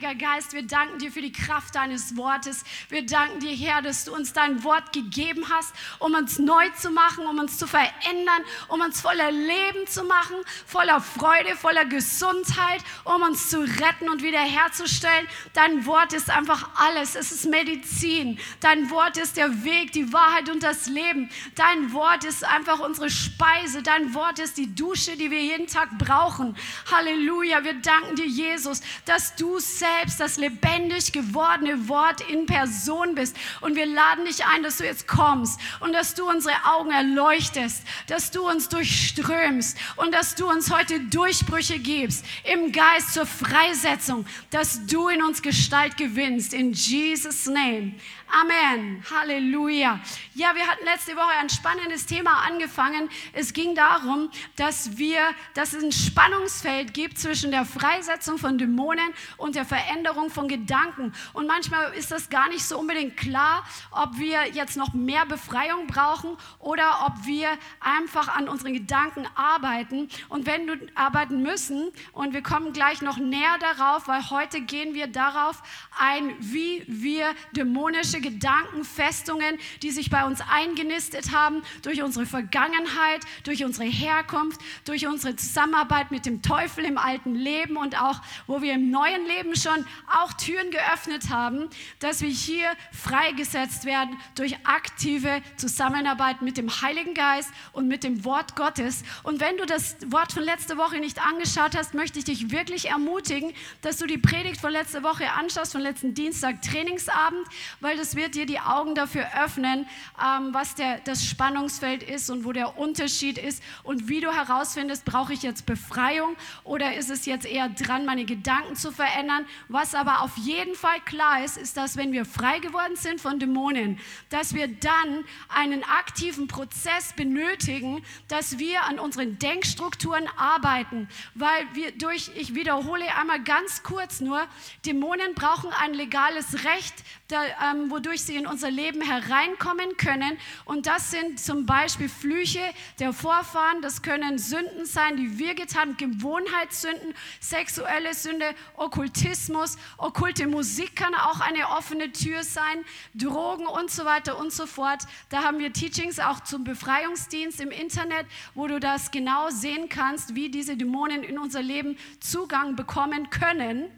Heiliger Geist, wir danken dir für die Kraft deines Wortes. Wir danken dir, Herr, dass du uns dein Wort gegeben hast, um uns neu zu machen, um uns zu verändern, um uns voller Leben zu machen, voller Freude, voller Gesundheit, um uns zu retten und wiederherzustellen. Dein Wort ist einfach alles. Es ist Medizin. Dein Wort ist der Weg, die Wahrheit und das Leben. Dein Wort ist einfach unsere Speise. Dein Wort ist die Dusche, die wir jeden Tag brauchen. Halleluja. Wir danken dir, Jesus, dass du selbst selbst das lebendig gewordene Wort in Person bist. Und wir laden dich ein, dass du jetzt kommst und dass du unsere Augen erleuchtest, dass du uns durchströmst und dass du uns heute Durchbrüche gibst im Geist zur Freisetzung, dass du in uns Gestalt gewinnst. In Jesus' Name. Amen. Halleluja. Ja, wir hatten letzte Woche ein spannendes Thema angefangen. Es ging darum, dass wir, dass es ein Spannungsfeld gibt zwischen der Freisetzung von Dämonen und der Veränderung von Gedanken. Und manchmal ist das gar nicht so unbedingt klar, ob wir jetzt noch mehr Befreiung brauchen oder ob wir einfach an unseren Gedanken arbeiten. Und wenn du arbeiten müssen, und wir kommen gleich noch näher darauf, weil heute gehen wir darauf ein, wie wir dämonische Gedankenfestungen, die sich bei uns eingenistet haben, durch unsere Vergangenheit, durch unsere Herkunft, durch unsere Zusammenarbeit mit dem Teufel im alten Leben und auch, wo wir im neuen Leben schon auch Türen geöffnet haben, dass wir hier freigesetzt werden durch aktive Zusammenarbeit mit dem Heiligen Geist und mit dem Wort Gottes. Und wenn du das Wort von letzter Woche nicht angeschaut hast, möchte ich dich wirklich ermutigen, dass du die Predigt von letzter Woche anschaust, von letzten Dienstag Trainingsabend, weil das es wird dir die Augen dafür öffnen, ähm, was der, das Spannungsfeld ist und wo der Unterschied ist und wie du herausfindest, brauche ich jetzt Befreiung oder ist es jetzt eher dran, meine Gedanken zu verändern. Was aber auf jeden Fall klar ist, ist, dass wenn wir frei geworden sind von Dämonen, dass wir dann einen aktiven Prozess benötigen, dass wir an unseren Denkstrukturen arbeiten, weil wir durch, ich wiederhole einmal ganz kurz nur, Dämonen brauchen ein legales Recht, da, ähm, wodurch sie in unser Leben hereinkommen können. Und das sind zum Beispiel Flüche der Vorfahren, das können Sünden sein, die wir getan haben, Gewohnheitssünden, sexuelle Sünde, Okkultismus, okkulte Musik kann auch eine offene Tür sein, Drogen und so weiter und so fort. Da haben wir Teachings auch zum Befreiungsdienst im Internet, wo du das genau sehen kannst, wie diese Dämonen in unser Leben Zugang bekommen können.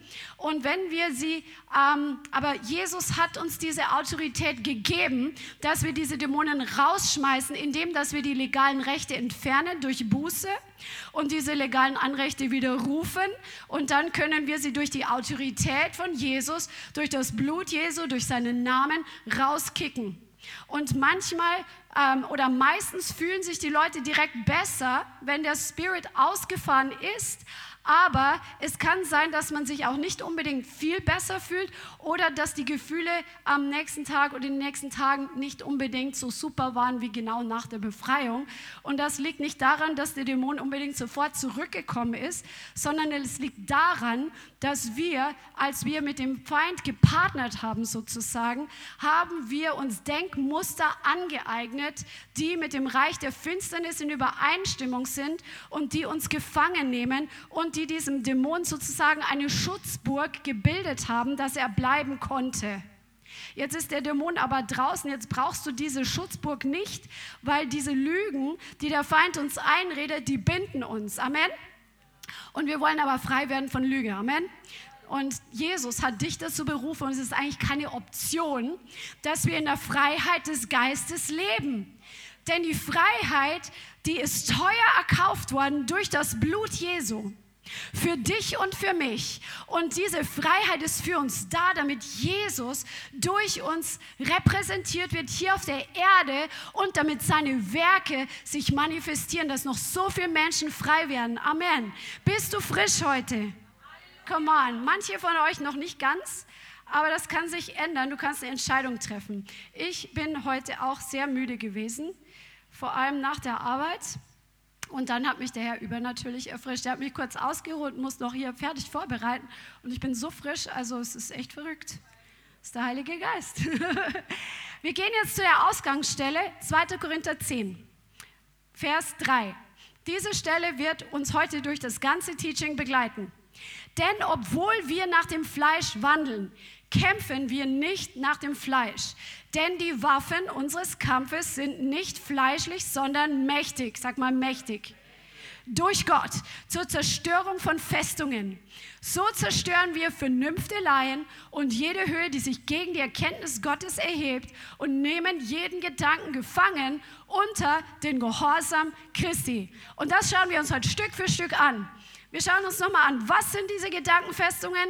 Und wenn wir sie, ähm, aber Jesus hat uns diese Autorität gegeben, dass wir diese Dämonen rausschmeißen, indem dass wir die legalen Rechte entfernen durch Buße und diese legalen Anrechte widerrufen. Und dann können wir sie durch die Autorität von Jesus, durch das Blut Jesu, durch seinen Namen rauskicken. Und manchmal ähm, oder meistens fühlen sich die Leute direkt besser, wenn der Spirit ausgefahren ist, aber es kann sein, dass man sich auch nicht unbedingt viel besser fühlt oder dass die Gefühle am nächsten Tag oder in den nächsten Tagen nicht unbedingt so super waren wie genau nach der Befreiung. Und das liegt nicht daran, dass der Dämon unbedingt sofort zurückgekommen ist, sondern es liegt daran, dass wir, als wir mit dem Feind gepartnert haben sozusagen, haben wir uns Denkmuster angeeignet, die mit dem Reich der Finsternis in Übereinstimmung sind und die uns gefangen nehmen und die diesem Dämon sozusagen eine Schutzburg gebildet haben, dass er bleiben konnte. Jetzt ist der Dämon aber draußen, jetzt brauchst du diese Schutzburg nicht, weil diese Lügen, die der Feind uns einredet, die binden uns. Amen. Und wir wollen aber frei werden von Lüge. Amen. Und Jesus hat dich dazu berufen, und es ist eigentlich keine Option, dass wir in der Freiheit des Geistes leben. Denn die Freiheit, die ist teuer erkauft worden durch das Blut Jesu. Für dich und für mich. Und diese Freiheit ist für uns da, damit Jesus durch uns repräsentiert wird hier auf der Erde und damit seine Werke sich manifestieren, dass noch so viele Menschen frei werden. Amen. Bist du frisch heute? Come on. Manche von euch noch nicht ganz, aber das kann sich ändern. Du kannst eine Entscheidung treffen. Ich bin heute auch sehr müde gewesen, vor allem nach der Arbeit. Und dann hat mich der Herr übernatürlich erfrischt. Er hat mich kurz ausgeruht, muss noch hier fertig vorbereiten. Und ich bin so frisch, also es ist echt verrückt. Das ist der Heilige Geist. Wir gehen jetzt zu der Ausgangsstelle 2. Korinther 10, Vers 3. Diese Stelle wird uns heute durch das ganze Teaching begleiten. Denn obwohl wir nach dem Fleisch wandeln, kämpfen wir nicht nach dem Fleisch. Denn die Waffen unseres Kampfes sind nicht fleischlich, sondern mächtig. Sag mal mächtig. Durch Gott zur Zerstörung von Festungen. So zerstören wir Vernünfteleien und jede Höhe, die sich gegen die Erkenntnis Gottes erhebt und nehmen jeden Gedanken gefangen unter den Gehorsam Christi. Und das schauen wir uns heute Stück für Stück an. Wir schauen uns nochmal an, was sind diese Gedankenfestungen?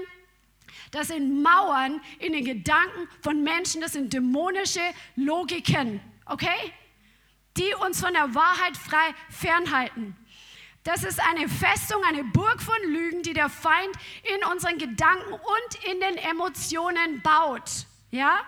Das sind Mauern in den Gedanken von Menschen, das sind dämonische Logiken, okay? Die uns von der Wahrheit frei fernhalten. Das ist eine Festung, eine Burg von Lügen, die der Feind in unseren Gedanken und in den Emotionen baut. Ja?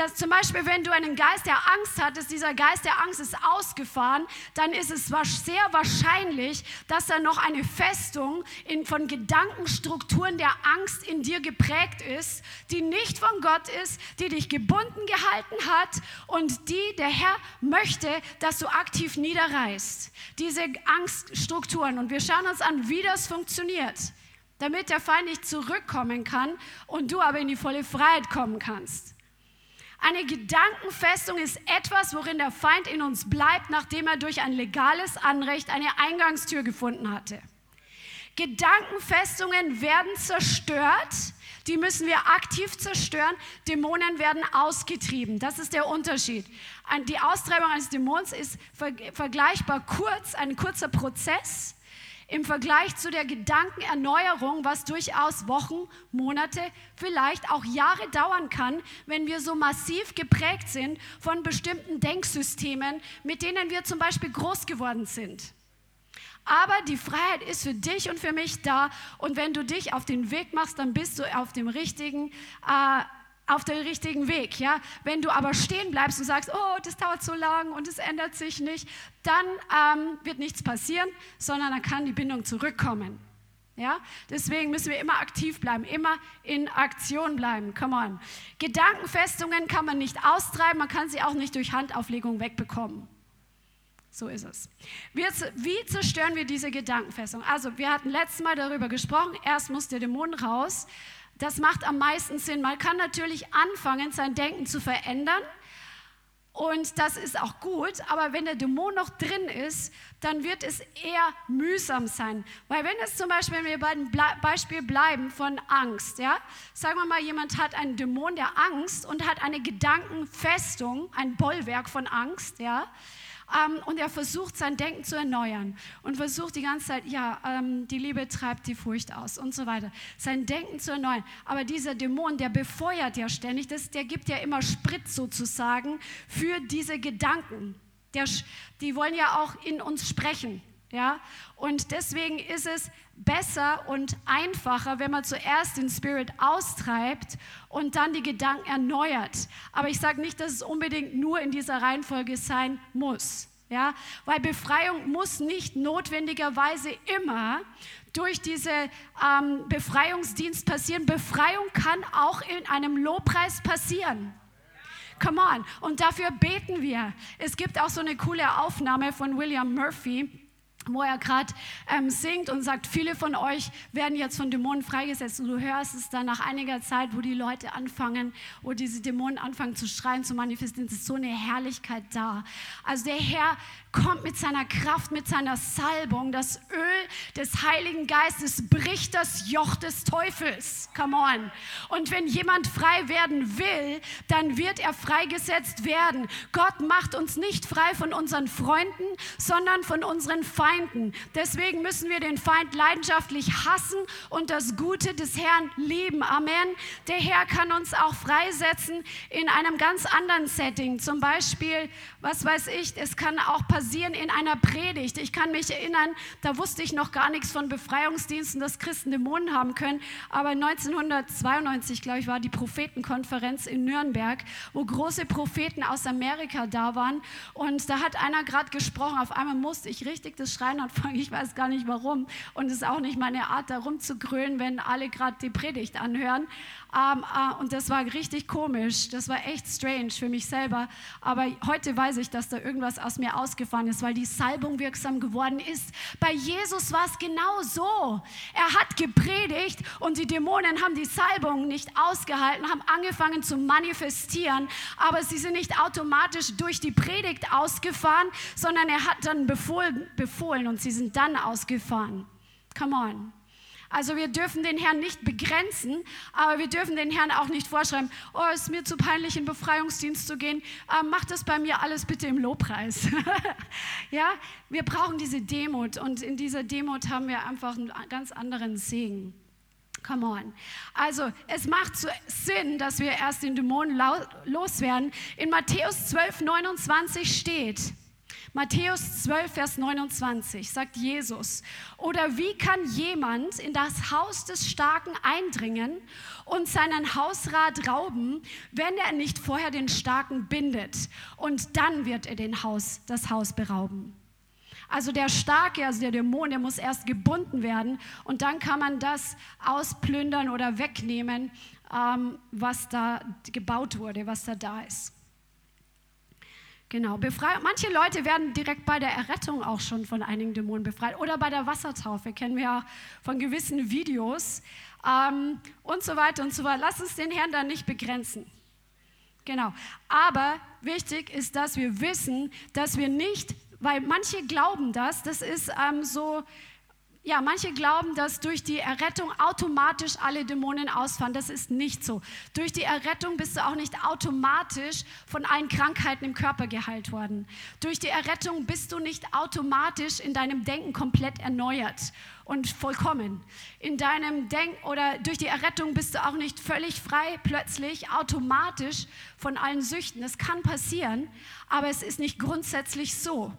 Dass zum Beispiel, wenn du einen Geist der Angst hattest, dieser Geist der Angst ist ausgefahren, dann ist es sehr wahrscheinlich, dass da noch eine Festung in, von Gedankenstrukturen der Angst in dir geprägt ist, die nicht von Gott ist, die dich gebunden gehalten hat und die der Herr möchte, dass du aktiv niederreißt. Diese Angststrukturen. Und wir schauen uns an, wie das funktioniert damit der Feind nicht zurückkommen kann und du aber in die volle Freiheit kommen kannst. Eine Gedankenfestung ist etwas, worin der Feind in uns bleibt, nachdem er durch ein legales Anrecht eine Eingangstür gefunden hatte. Gedankenfestungen werden zerstört, die müssen wir aktiv zerstören. Dämonen werden ausgetrieben. Das ist der Unterschied. Die Austreibung eines Dämons ist vergleichbar kurz, ein kurzer Prozess im Vergleich zu der Gedankenerneuerung, was durchaus Wochen, Monate, vielleicht auch Jahre dauern kann, wenn wir so massiv geprägt sind von bestimmten Denksystemen, mit denen wir zum Beispiel groß geworden sind. Aber die Freiheit ist für dich und für mich da. Und wenn du dich auf den Weg machst, dann bist du auf dem richtigen äh, auf dem richtigen Weg. Ja? Wenn du aber stehen bleibst und sagst, oh, das dauert so lang und es ändert sich nicht, dann ähm, wird nichts passieren, sondern dann kann die Bindung zurückkommen. Ja? Deswegen müssen wir immer aktiv bleiben, immer in Aktion bleiben. Come on. Gedankenfestungen kann man nicht austreiben, man kann sie auch nicht durch Handauflegung wegbekommen. So ist es. Wir, wie zerstören wir diese Gedankenfestung? Also, wir hatten letztes Mal darüber gesprochen. Erst muss der Dämon raus. Das macht am meisten Sinn. Man kann natürlich anfangen, sein Denken zu verändern. Und das ist auch gut, aber wenn der Dämon noch drin ist, dann wird es eher mühsam sein. Weil wenn es zum Beispiel, wenn wir bei dem Beispiel bleiben von Angst, ja, sagen wir mal, jemand hat einen Dämon der Angst und hat eine Gedankenfestung, ein Bollwerk von Angst, ja, ähm, und er versucht sein Denken zu erneuern und versucht die ganze Zeit, ja, ähm, die Liebe treibt die Furcht aus und so weiter, sein Denken zu erneuern. Aber dieser Dämon, der befeuert ja ständig, das, der gibt ja immer Sprit sozusagen für diese Gedanken. Der, die wollen ja auch in uns sprechen. Ja? Und deswegen ist es besser und einfacher, wenn man zuerst den Spirit austreibt und dann die Gedanken erneuert. Aber ich sage nicht, dass es unbedingt nur in dieser Reihenfolge sein muss. Ja? Weil Befreiung muss nicht notwendigerweise immer durch diesen ähm, Befreiungsdienst passieren. Befreiung kann auch in einem Lobpreis passieren. Come on. Und dafür beten wir. Es gibt auch so eine coole Aufnahme von William Murphy wo er gerade ähm, singt und sagt, viele von euch werden jetzt von Dämonen freigesetzt. Und du hörst es dann nach einiger Zeit, wo die Leute anfangen, wo diese Dämonen anfangen zu schreien, zu manifestieren, es ist so eine Herrlichkeit da. Also der Herr kommt mit seiner Kraft, mit seiner Salbung. Das Öl des Heiligen Geistes bricht das Joch des Teufels. Come on. Und wenn jemand frei werden will, dann wird er freigesetzt werden. Gott macht uns nicht frei von unseren Freunden, sondern von unseren Feinden. Deswegen müssen wir den Feind leidenschaftlich hassen und das Gute des Herrn lieben. Amen. Der Herr kann uns auch freisetzen in einem ganz anderen Setting. Zum Beispiel, was weiß ich, es kann auch passieren, passieren in einer Predigt. Ich kann mich erinnern, da wusste ich noch gar nichts von Befreiungsdiensten, dass Christen Dämonen haben können. Aber 1992, glaube ich, war die Prophetenkonferenz in Nürnberg, wo große Propheten aus Amerika da waren. Und da hat einer gerade gesprochen. Auf einmal musste ich richtig das schreien anfangen. Ich weiß gar nicht warum. Und es ist auch nicht meine Art, da rumzugrölen, wenn alle gerade die Predigt anhören. Ähm, äh, und das war richtig komisch. Das war echt strange für mich selber. Aber heute weiß ich, dass da irgendwas aus mir ausgefahren ist, weil die Salbung wirksam geworden ist. Bei Jesus war es genau so. Er hat gepredigt und die Dämonen haben die Salbung nicht ausgehalten, haben angefangen zu manifestieren. Aber sie sind nicht automatisch durch die Predigt ausgefahren, sondern er hat dann befohlen, befohlen und sie sind dann ausgefahren. Come on. Also wir dürfen den Herrn nicht begrenzen, aber wir dürfen den Herrn auch nicht vorschreiben, oh, es ist mir zu peinlich, in Befreiungsdienst zu gehen, äh, mach das bei mir alles bitte im Lobpreis. ja, wir brauchen diese Demut und in dieser Demut haben wir einfach einen ganz anderen Segen. Come on. Also, es macht Sinn, dass wir erst den Dämonen loswerden. In Matthäus 12, 29 steht, Matthäus 12, Vers 29 sagt Jesus, oder wie kann jemand in das Haus des Starken eindringen und seinen Hausrat rauben, wenn er nicht vorher den Starken bindet und dann wird er den Haus, das Haus berauben? Also der Starke, also der Dämon, der muss erst gebunden werden und dann kann man das ausplündern oder wegnehmen, ähm, was da gebaut wurde, was da da ist. Genau, befrei manche Leute werden direkt bei der Errettung auch schon von einigen Dämonen befreit oder bei der Wassertaufe, kennen wir ja von gewissen Videos ähm, und so weiter und so weiter. Lass uns den Herrn da nicht begrenzen. Genau, aber wichtig ist, dass wir wissen, dass wir nicht, weil manche glauben das, das ist ähm, so ja, manche glauben, dass durch die Errettung automatisch alle Dämonen ausfahren. Das ist nicht so. Durch die Errettung bist du auch nicht automatisch von allen Krankheiten im Körper geheilt worden. Durch die Errettung bist du nicht automatisch in deinem Denken komplett erneuert und vollkommen. In deinem Denken oder durch die Errettung bist du auch nicht völlig frei, plötzlich, automatisch von allen Süchten. Das kann passieren, aber es ist nicht grundsätzlich so.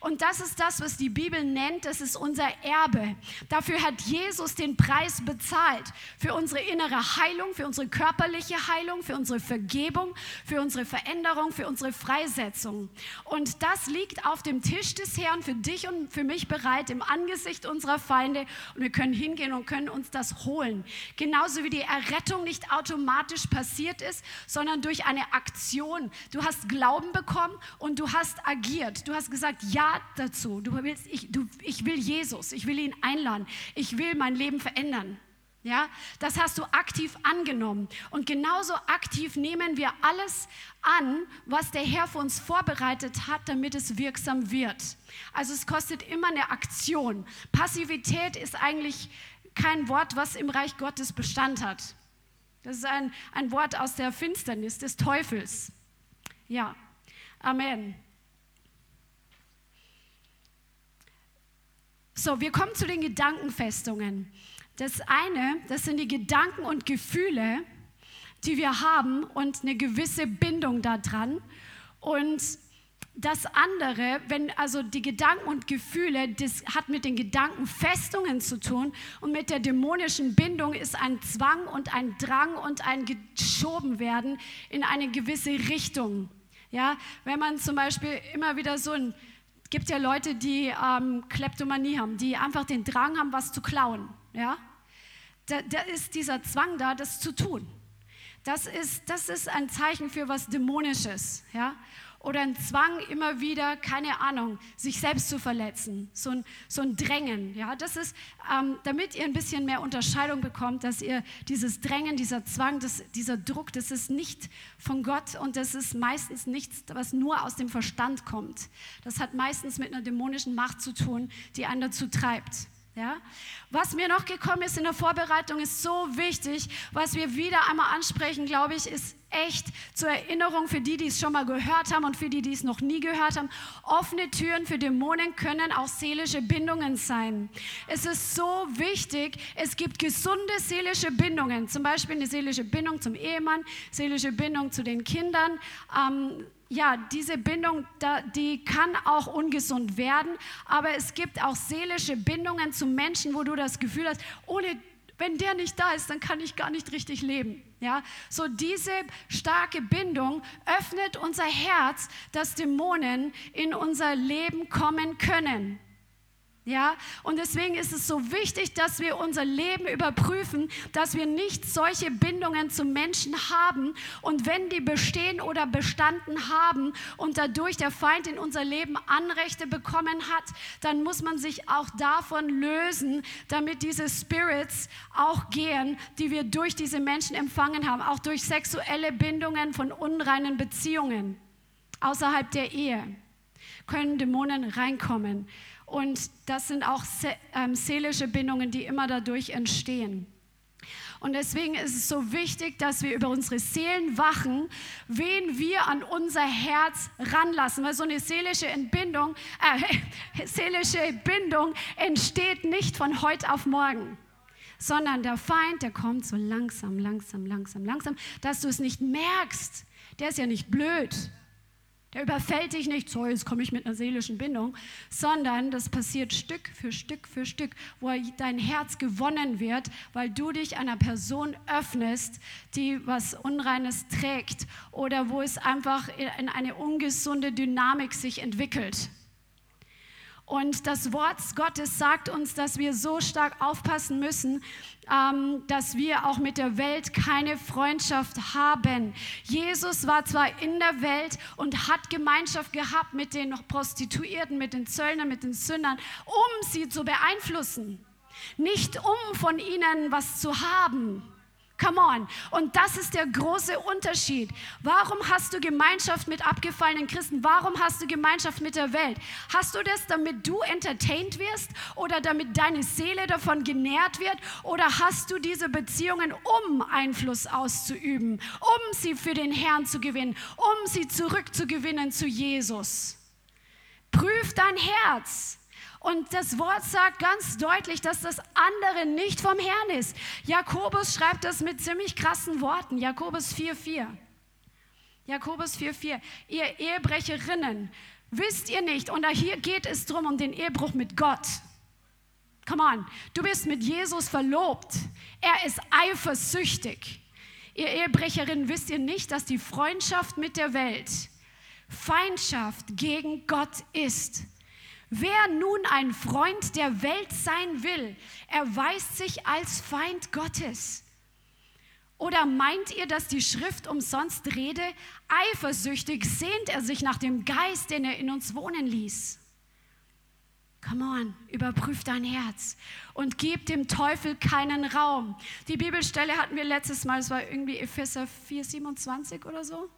Und das ist das, was die Bibel nennt, das ist unser Erbe. Dafür hat Jesus den Preis bezahlt. Für unsere innere Heilung, für unsere körperliche Heilung, für unsere Vergebung, für unsere Veränderung, für unsere Freisetzung. Und das liegt auf dem Tisch des Herrn für dich und für mich bereit im Angesicht unserer Feinde. Und wir können hingehen und können uns das holen. Genauso wie die Errettung nicht automatisch passiert ist, sondern durch eine Aktion. Du hast Glauben bekommen und du hast agiert. Du hast gesagt, ja dazu. Du willst, ich, du, ich will Jesus, ich will ihn einladen, ich will mein Leben verändern. Ja, das hast du aktiv angenommen. Und genauso aktiv nehmen wir alles an, was der Herr für uns vorbereitet hat, damit es wirksam wird. Also es kostet immer eine Aktion. Passivität ist eigentlich kein Wort, was im Reich Gottes Bestand hat. Das ist ein, ein Wort aus der Finsternis des Teufels. Ja, Amen. So, wir kommen zu den Gedankenfestungen. Das eine, das sind die Gedanken und Gefühle, die wir haben und eine gewisse Bindung daran. Und das andere, wenn also die Gedanken und Gefühle, das hat mit den Gedankenfestungen zu tun und mit der dämonischen Bindung ist ein Zwang und ein Drang und ein geschoben werden in eine gewisse Richtung. Ja, wenn man zum Beispiel immer wieder so ein gibt ja Leute, die ähm, Kleptomanie haben, die einfach den Drang haben, was zu klauen. Ja? Da, da ist dieser Zwang da, das zu tun. Das ist, das ist ein Zeichen für was Dämonisches. Ja? Oder ein Zwang immer wieder, keine Ahnung, sich selbst zu verletzen, so ein, so ein Drängen. Ja, das ist, ähm, damit ihr ein bisschen mehr Unterscheidung bekommt, dass ihr dieses Drängen, dieser Zwang, das, dieser Druck, das ist nicht von Gott und das ist meistens nichts, was nur aus dem Verstand kommt. Das hat meistens mit einer dämonischen Macht zu tun, die einen dazu treibt. Ja? Was mir noch gekommen ist in der Vorbereitung, ist so wichtig. Was wir wieder einmal ansprechen, glaube ich, ist echt zur Erinnerung für die, die es schon mal gehört haben und für die, die es noch nie gehört haben. Offene Türen für Dämonen können auch seelische Bindungen sein. Es ist so wichtig, es gibt gesunde seelische Bindungen, zum Beispiel eine seelische Bindung zum Ehemann, seelische Bindung zu den Kindern. Ähm, ja, diese Bindung, die kann auch ungesund werden, aber es gibt auch seelische Bindungen zu Menschen, wo du das Gefühl hast, ohne, wenn der nicht da ist, dann kann ich gar nicht richtig leben. Ja, so diese starke Bindung öffnet unser Herz, dass Dämonen in unser Leben kommen können. Ja, und deswegen ist es so wichtig, dass wir unser Leben überprüfen, dass wir nicht solche Bindungen zu Menschen haben. Und wenn die bestehen oder bestanden haben und dadurch der Feind in unser Leben Anrechte bekommen hat, dann muss man sich auch davon lösen, damit diese Spirits auch gehen, die wir durch diese Menschen empfangen haben, auch durch sexuelle Bindungen von unreinen Beziehungen außerhalb der Ehe können Dämonen reinkommen. Und das sind auch ähm, seelische Bindungen, die immer dadurch entstehen. Und deswegen ist es so wichtig, dass wir über unsere Seelen wachen, wen wir an unser Herz ranlassen. Weil so eine seelische Entbindung, äh, seelische Bindung entsteht nicht von heute auf morgen sondern der Feind, der kommt so langsam, langsam, langsam, langsam, dass du es nicht merkst. Der ist ja nicht blöd. Der überfällt dich nicht, so jetzt komme ich mit einer seelischen Bindung, sondern das passiert Stück für Stück für Stück, wo dein Herz gewonnen wird, weil du dich einer Person öffnest, die was Unreines trägt oder wo es einfach in eine ungesunde Dynamik sich entwickelt. Und das Wort Gottes sagt uns, dass wir so stark aufpassen müssen, ähm, dass wir auch mit der Welt keine Freundschaft haben. Jesus war zwar in der Welt und hat Gemeinschaft gehabt mit den Prostituierten, mit den Zöllnern, mit den Sündern, um sie zu beeinflussen, nicht um von ihnen was zu haben. Come on. Und das ist der große Unterschied. Warum hast du Gemeinschaft mit abgefallenen Christen? Warum hast du Gemeinschaft mit der Welt? Hast du das, damit du entertained wirst oder damit deine Seele davon genährt wird? Oder hast du diese Beziehungen, um Einfluss auszuüben, um sie für den Herrn zu gewinnen, um sie zurückzugewinnen zu Jesus? Prüf dein Herz. Und das Wort sagt ganz deutlich, dass das andere nicht vom Herrn ist. Jakobus schreibt das mit ziemlich krassen Worten. Jakobus 4,4. Jakobus 4,4. Ihr Ehebrecherinnen, wisst ihr nicht, und hier geht es darum, um den Ehebruch mit Gott. Come on, du bist mit Jesus verlobt. Er ist eifersüchtig. Ihr Ehebrecherin, wisst ihr nicht, dass die Freundschaft mit der Welt Feindschaft gegen Gott ist? Wer nun ein Freund der Welt sein will, erweist sich als Feind Gottes. Oder meint ihr, dass die Schrift umsonst rede? Eifersüchtig sehnt er sich nach dem Geist, den er in uns wohnen ließ. Come on, überprüf dein Herz und gib dem Teufel keinen Raum. Die Bibelstelle hatten wir letztes Mal, es war irgendwie Epheser 4, 27 oder so.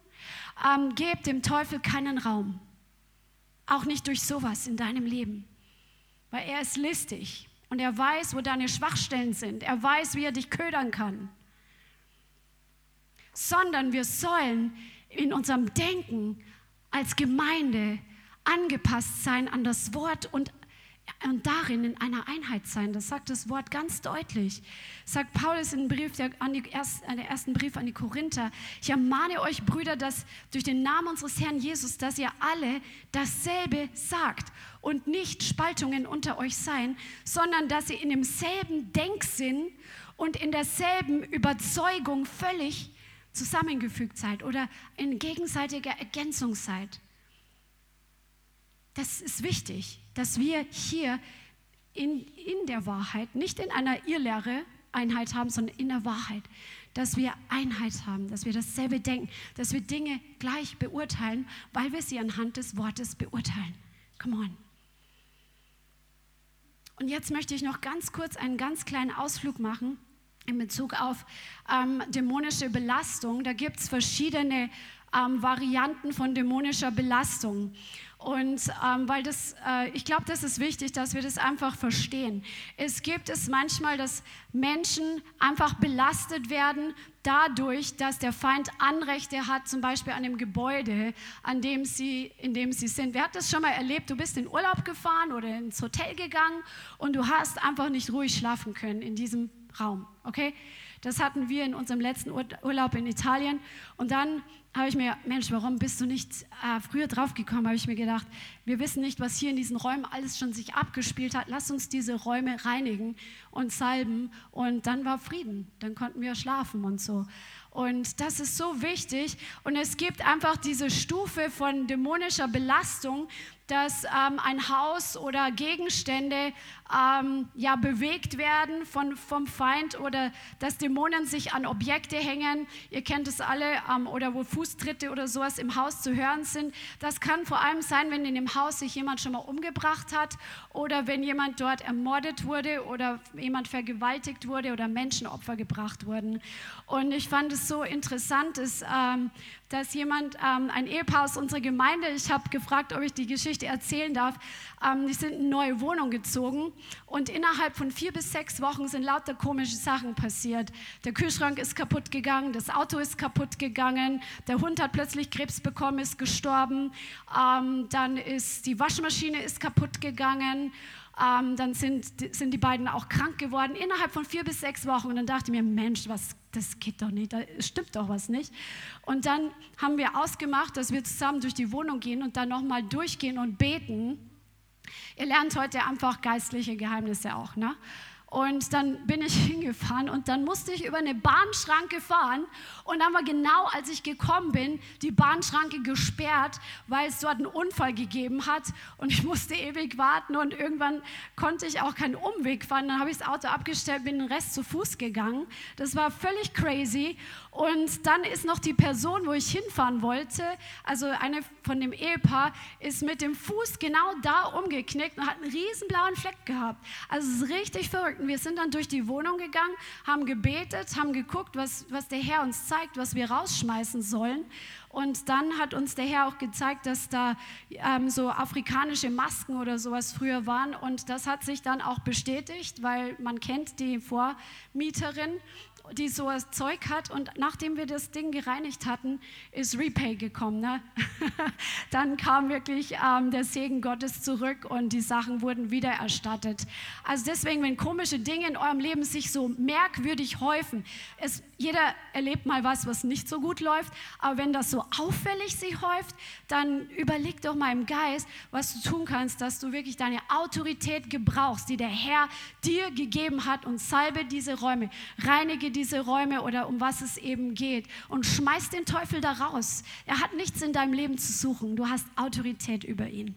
Ähm, gebt dem Teufel keinen Raum. Auch nicht durch sowas in deinem Leben. Weil er ist listig und er weiß, wo deine Schwachstellen sind. Er weiß, wie er dich ködern kann. Sondern wir sollen in unserem Denken als Gemeinde angepasst sein an das Wort und und darin in einer Einheit sein. Das sagt das Wort ganz deutlich. Sagt Paulus in Brief der, an die erst, an der ersten Brief an die Korinther. Ich ermahne euch, Brüder, dass durch den Namen unseres Herrn Jesus, dass ihr alle dasselbe sagt und nicht Spaltungen unter euch seien, sondern dass ihr in demselben Denksinn und in derselben Überzeugung völlig zusammengefügt seid oder in gegenseitiger Ergänzung seid. Das ist wichtig dass wir hier in, in der Wahrheit, nicht in einer Irrlehre Einheit haben, sondern in der Wahrheit, dass wir Einheit haben, dass wir dasselbe denken, dass wir Dinge gleich beurteilen, weil wir sie anhand des Wortes beurteilen. Come on. Und jetzt möchte ich noch ganz kurz einen ganz kleinen Ausflug machen in Bezug auf ähm, dämonische Belastung. Da gibt es verschiedene ähm, Varianten von dämonischer Belastung. Und ähm, weil das, äh, ich glaube, das ist wichtig, dass wir das einfach verstehen. Es gibt es manchmal, dass Menschen einfach belastet werden dadurch, dass der Feind Anrechte hat, zum Beispiel an dem Gebäude, an dem sie, in dem sie sind. Wer hat das schon mal erlebt? Du bist in Urlaub gefahren oder ins Hotel gegangen und du hast einfach nicht ruhig schlafen können in diesem Raum, okay? Das hatten wir in unserem letzten Urlaub in Italien. Und dann habe ich mir, Mensch, warum bist du nicht äh, früher draufgekommen? Habe ich mir gedacht, wir wissen nicht, was hier in diesen Räumen alles schon sich abgespielt hat. Lass uns diese Räume reinigen und salben. Und dann war Frieden. Dann konnten wir schlafen und so. Und das ist so wichtig. Und es gibt einfach diese Stufe von dämonischer Belastung, dass ähm, ein Haus oder Gegenstände ähm, ja, bewegt werden von, vom Feind oder dass Dämonen sich an Objekte hängen. Ihr kennt es alle, ähm, oder wo Fußtritte oder sowas im Haus zu hören sind. Das kann vor allem sein, wenn in dem Haus sich jemand schon mal umgebracht hat oder wenn jemand dort ermordet wurde oder jemand vergewaltigt wurde oder Menschenopfer gebracht wurden. Und ich fand es so interessant, dass, ähm, dass jemand, ähm, ein Ehepaar aus unserer Gemeinde, ich habe gefragt, ob ich die Geschichte erzählen darf, ähm, die sind in eine neue Wohnung gezogen und innerhalb von vier bis sechs Wochen sind lauter komische Sachen passiert. Der Kühlschrank ist kaputt gegangen, das Auto ist kaputt gegangen, der Hund hat plötzlich Krebs bekommen, ist gestorben, ähm, dann ist die Waschmaschine ist kaputt gegangen. Ähm, dann sind, sind die beiden auch krank geworden, innerhalb von vier bis sechs Wochen. Und dann dachte ich mir, Mensch, was, das geht doch nicht, da stimmt doch was nicht. Und dann haben wir ausgemacht, dass wir zusammen durch die Wohnung gehen und dann nochmal durchgehen und beten. Ihr lernt heute einfach geistliche Geheimnisse auch, ne? Und dann bin ich hingefahren und dann musste ich über eine Bahnschranke fahren. Und dann war genau, als ich gekommen bin, die Bahnschranke gesperrt, weil es dort einen Unfall gegeben hat. Und ich musste ewig warten und irgendwann konnte ich auch keinen Umweg fahren. Dann habe ich das Auto abgestellt, bin den Rest zu Fuß gegangen. Das war völlig crazy. Und dann ist noch die Person, wo ich hinfahren wollte, also eine von dem Ehepaar, ist mit dem Fuß genau da umgeknickt und hat einen riesen blauen Fleck gehabt. Also es ist richtig verrückt. Und wir sind dann durch die Wohnung gegangen, haben gebetet, haben geguckt, was, was der Herr uns zeigt, was wir rausschmeißen sollen. Und dann hat uns der Herr auch gezeigt, dass da ähm, so afrikanische Masken oder sowas früher waren. Und das hat sich dann auch bestätigt, weil man kennt die Vormieterin die so ein Zeug hat. Und nachdem wir das Ding gereinigt hatten, ist Repay gekommen. Ne? Dann kam wirklich ähm, der Segen Gottes zurück und die Sachen wurden wieder erstattet. Also deswegen, wenn komische Dinge in eurem Leben sich so merkwürdig häufen, es, jeder erlebt mal was, was nicht so gut läuft, aber wenn das so auffällig sich häuft, dann überleg doch mal im Geist, was du tun kannst, dass du wirklich deine Autorität gebrauchst, die der Herr dir gegeben hat und salbe diese Räume, reinige diese Räume oder um was es eben geht und schmeiß den Teufel da raus. Er hat nichts in deinem Leben zu suchen. Du hast Autorität über ihn.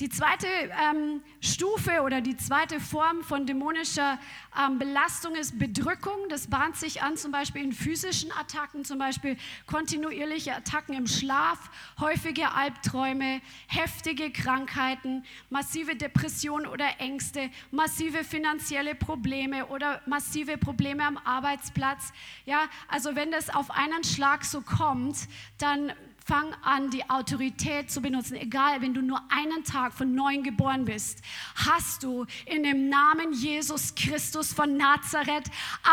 Die zweite ähm, Stufe oder die zweite Form von dämonischer ähm, Belastung ist Bedrückung. Das bahnt sich an zum Beispiel in physischen Attacken, zum Beispiel kontinuierliche Attacken im Schlaf, häufige Albträume, heftige Krankheiten, massive Depressionen oder Ängste, massive finanzielle Probleme oder massive Probleme am Arbeitsplatz. Ja, also wenn das auf einen Schlag so kommt, dann Fang an, die Autorität zu benutzen. Egal, wenn du nur einen Tag von neuem geboren bist, hast du in dem Namen Jesus Christus von Nazareth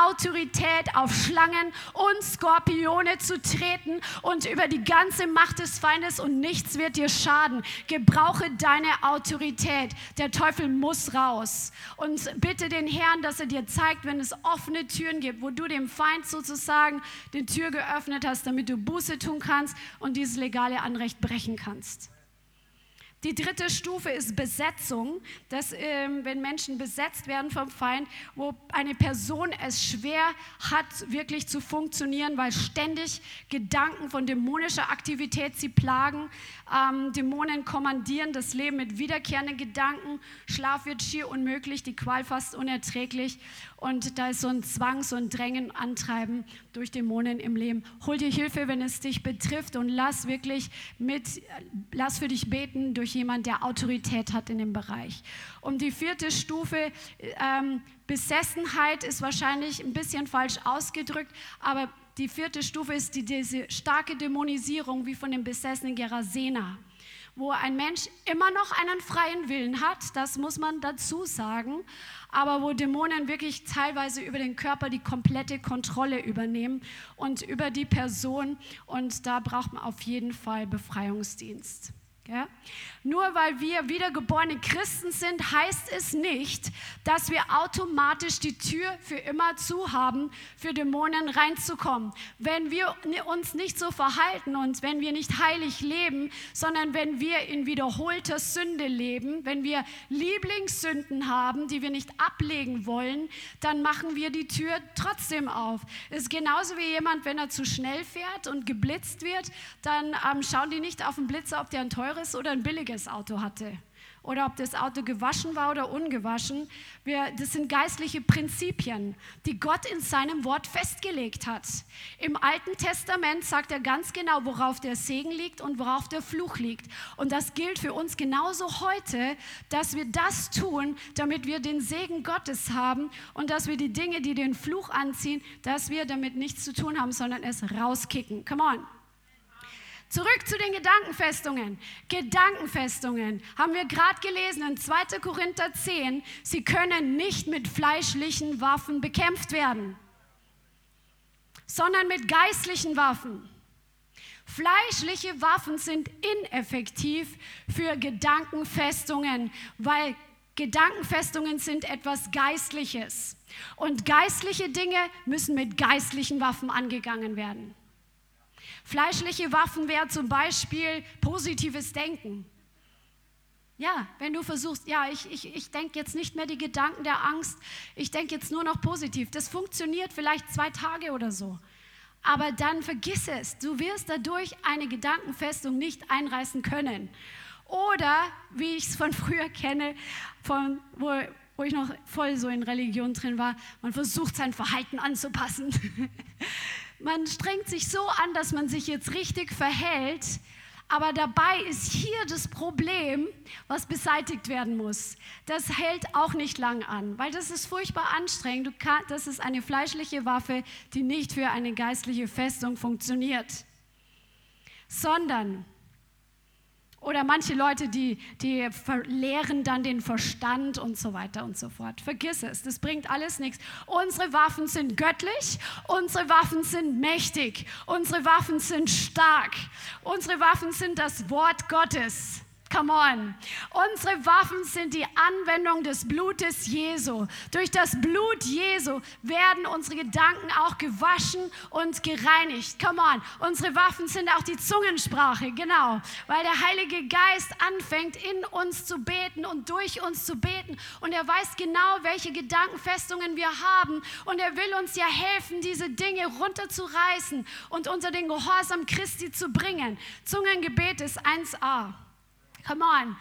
Autorität auf Schlangen und Skorpione zu treten und über die ganze Macht des Feindes und nichts wird dir schaden. Gebrauche deine Autorität. Der Teufel muss raus. Und bitte den Herrn, dass er dir zeigt, wenn es offene Türen gibt, wo du dem Feind sozusagen die Tür geöffnet hast, damit du Buße tun kannst und die dieses legale Anrecht brechen kannst. Die dritte Stufe ist Besetzung, dass ähm, wenn Menschen besetzt werden vom Feind, wo eine Person es schwer hat, wirklich zu funktionieren, weil ständig Gedanken von dämonischer Aktivität sie plagen. Ähm, Dämonen kommandieren das Leben mit wiederkehrenden Gedanken. Schlaf wird schier unmöglich, die Qual fast unerträglich. Und da ist so ein Zwang, so ein Drängen, Antreiben durch Dämonen im Leben. Hol dir Hilfe, wenn es dich betrifft und lass wirklich mit, lass für dich beten durch jemand, der Autorität hat in dem Bereich. Und die vierte Stufe, ähm, Besessenheit ist wahrscheinlich ein bisschen falsch ausgedrückt, aber die vierte Stufe ist die, diese starke Dämonisierung wie von dem besessenen Gerasena wo ein Mensch immer noch einen freien Willen hat, das muss man dazu sagen, aber wo Dämonen wirklich teilweise über den Körper die komplette Kontrolle übernehmen und über die Person und da braucht man auf jeden Fall Befreiungsdienst. Ja? Nur weil wir wiedergeborene Christen sind, heißt es nicht, dass wir automatisch die Tür für immer zu haben, für Dämonen reinzukommen. Wenn wir uns nicht so verhalten und wenn wir nicht heilig leben, sondern wenn wir in wiederholter Sünde leben, wenn wir Lieblingssünden haben, die wir nicht ablegen wollen, dann machen wir die Tür trotzdem auf. Es ist genauso wie jemand, wenn er zu schnell fährt und geblitzt wird, dann ähm, schauen die nicht auf den Blitzer, ob der ein teures oder ein billiges Auto hatte oder ob das Auto gewaschen war oder ungewaschen. Wir, das sind geistliche Prinzipien, die Gott in seinem Wort festgelegt hat. Im Alten Testament sagt er ganz genau, worauf der Segen liegt und worauf der Fluch liegt. Und das gilt für uns genauso heute, dass wir das tun, damit wir den Segen Gottes haben und dass wir die Dinge, die den Fluch anziehen, dass wir damit nichts zu tun haben, sondern es rauskicken. Come on. Zurück zu den Gedankenfestungen. Gedankenfestungen haben wir gerade gelesen in 2. Korinther 10. Sie können nicht mit fleischlichen Waffen bekämpft werden, sondern mit geistlichen Waffen. Fleischliche Waffen sind ineffektiv für Gedankenfestungen, weil Gedankenfestungen sind etwas Geistliches. Und geistliche Dinge müssen mit geistlichen Waffen angegangen werden. Fleischliche Waffen wären zum Beispiel positives Denken. Ja, wenn du versuchst, ja, ich, ich, ich denke jetzt nicht mehr die Gedanken der Angst, ich denke jetzt nur noch positiv. Das funktioniert vielleicht zwei Tage oder so. Aber dann vergiss es, du wirst dadurch eine Gedankenfestung nicht einreißen können. Oder, wie ich es von früher kenne, von, wo, wo ich noch voll so in Religion drin war, man versucht sein Verhalten anzupassen. Man strengt sich so an, dass man sich jetzt richtig verhält, aber dabei ist hier das Problem, was beseitigt werden muss. Das hält auch nicht lang an, weil das ist furchtbar anstrengend. Kann, das ist eine fleischliche Waffe, die nicht für eine geistliche Festung funktioniert, sondern oder manche Leute, die, die verlehren dann den Verstand und so weiter und so fort. Vergiss es, das bringt alles nichts. Unsere Waffen sind göttlich, unsere Waffen sind mächtig, unsere Waffen sind stark, unsere Waffen sind das Wort Gottes. Come on. Unsere Waffen sind die Anwendung des Blutes Jesu. Durch das Blut Jesu werden unsere Gedanken auch gewaschen und gereinigt. Come on. Unsere Waffen sind auch die Zungensprache, genau. Weil der Heilige Geist anfängt, in uns zu beten und durch uns zu beten. Und er weiß genau, welche Gedankenfestungen wir haben. Und er will uns ja helfen, diese Dinge runterzureißen und unter den Gehorsam Christi zu bringen. Zungengebet ist 1a. Come on.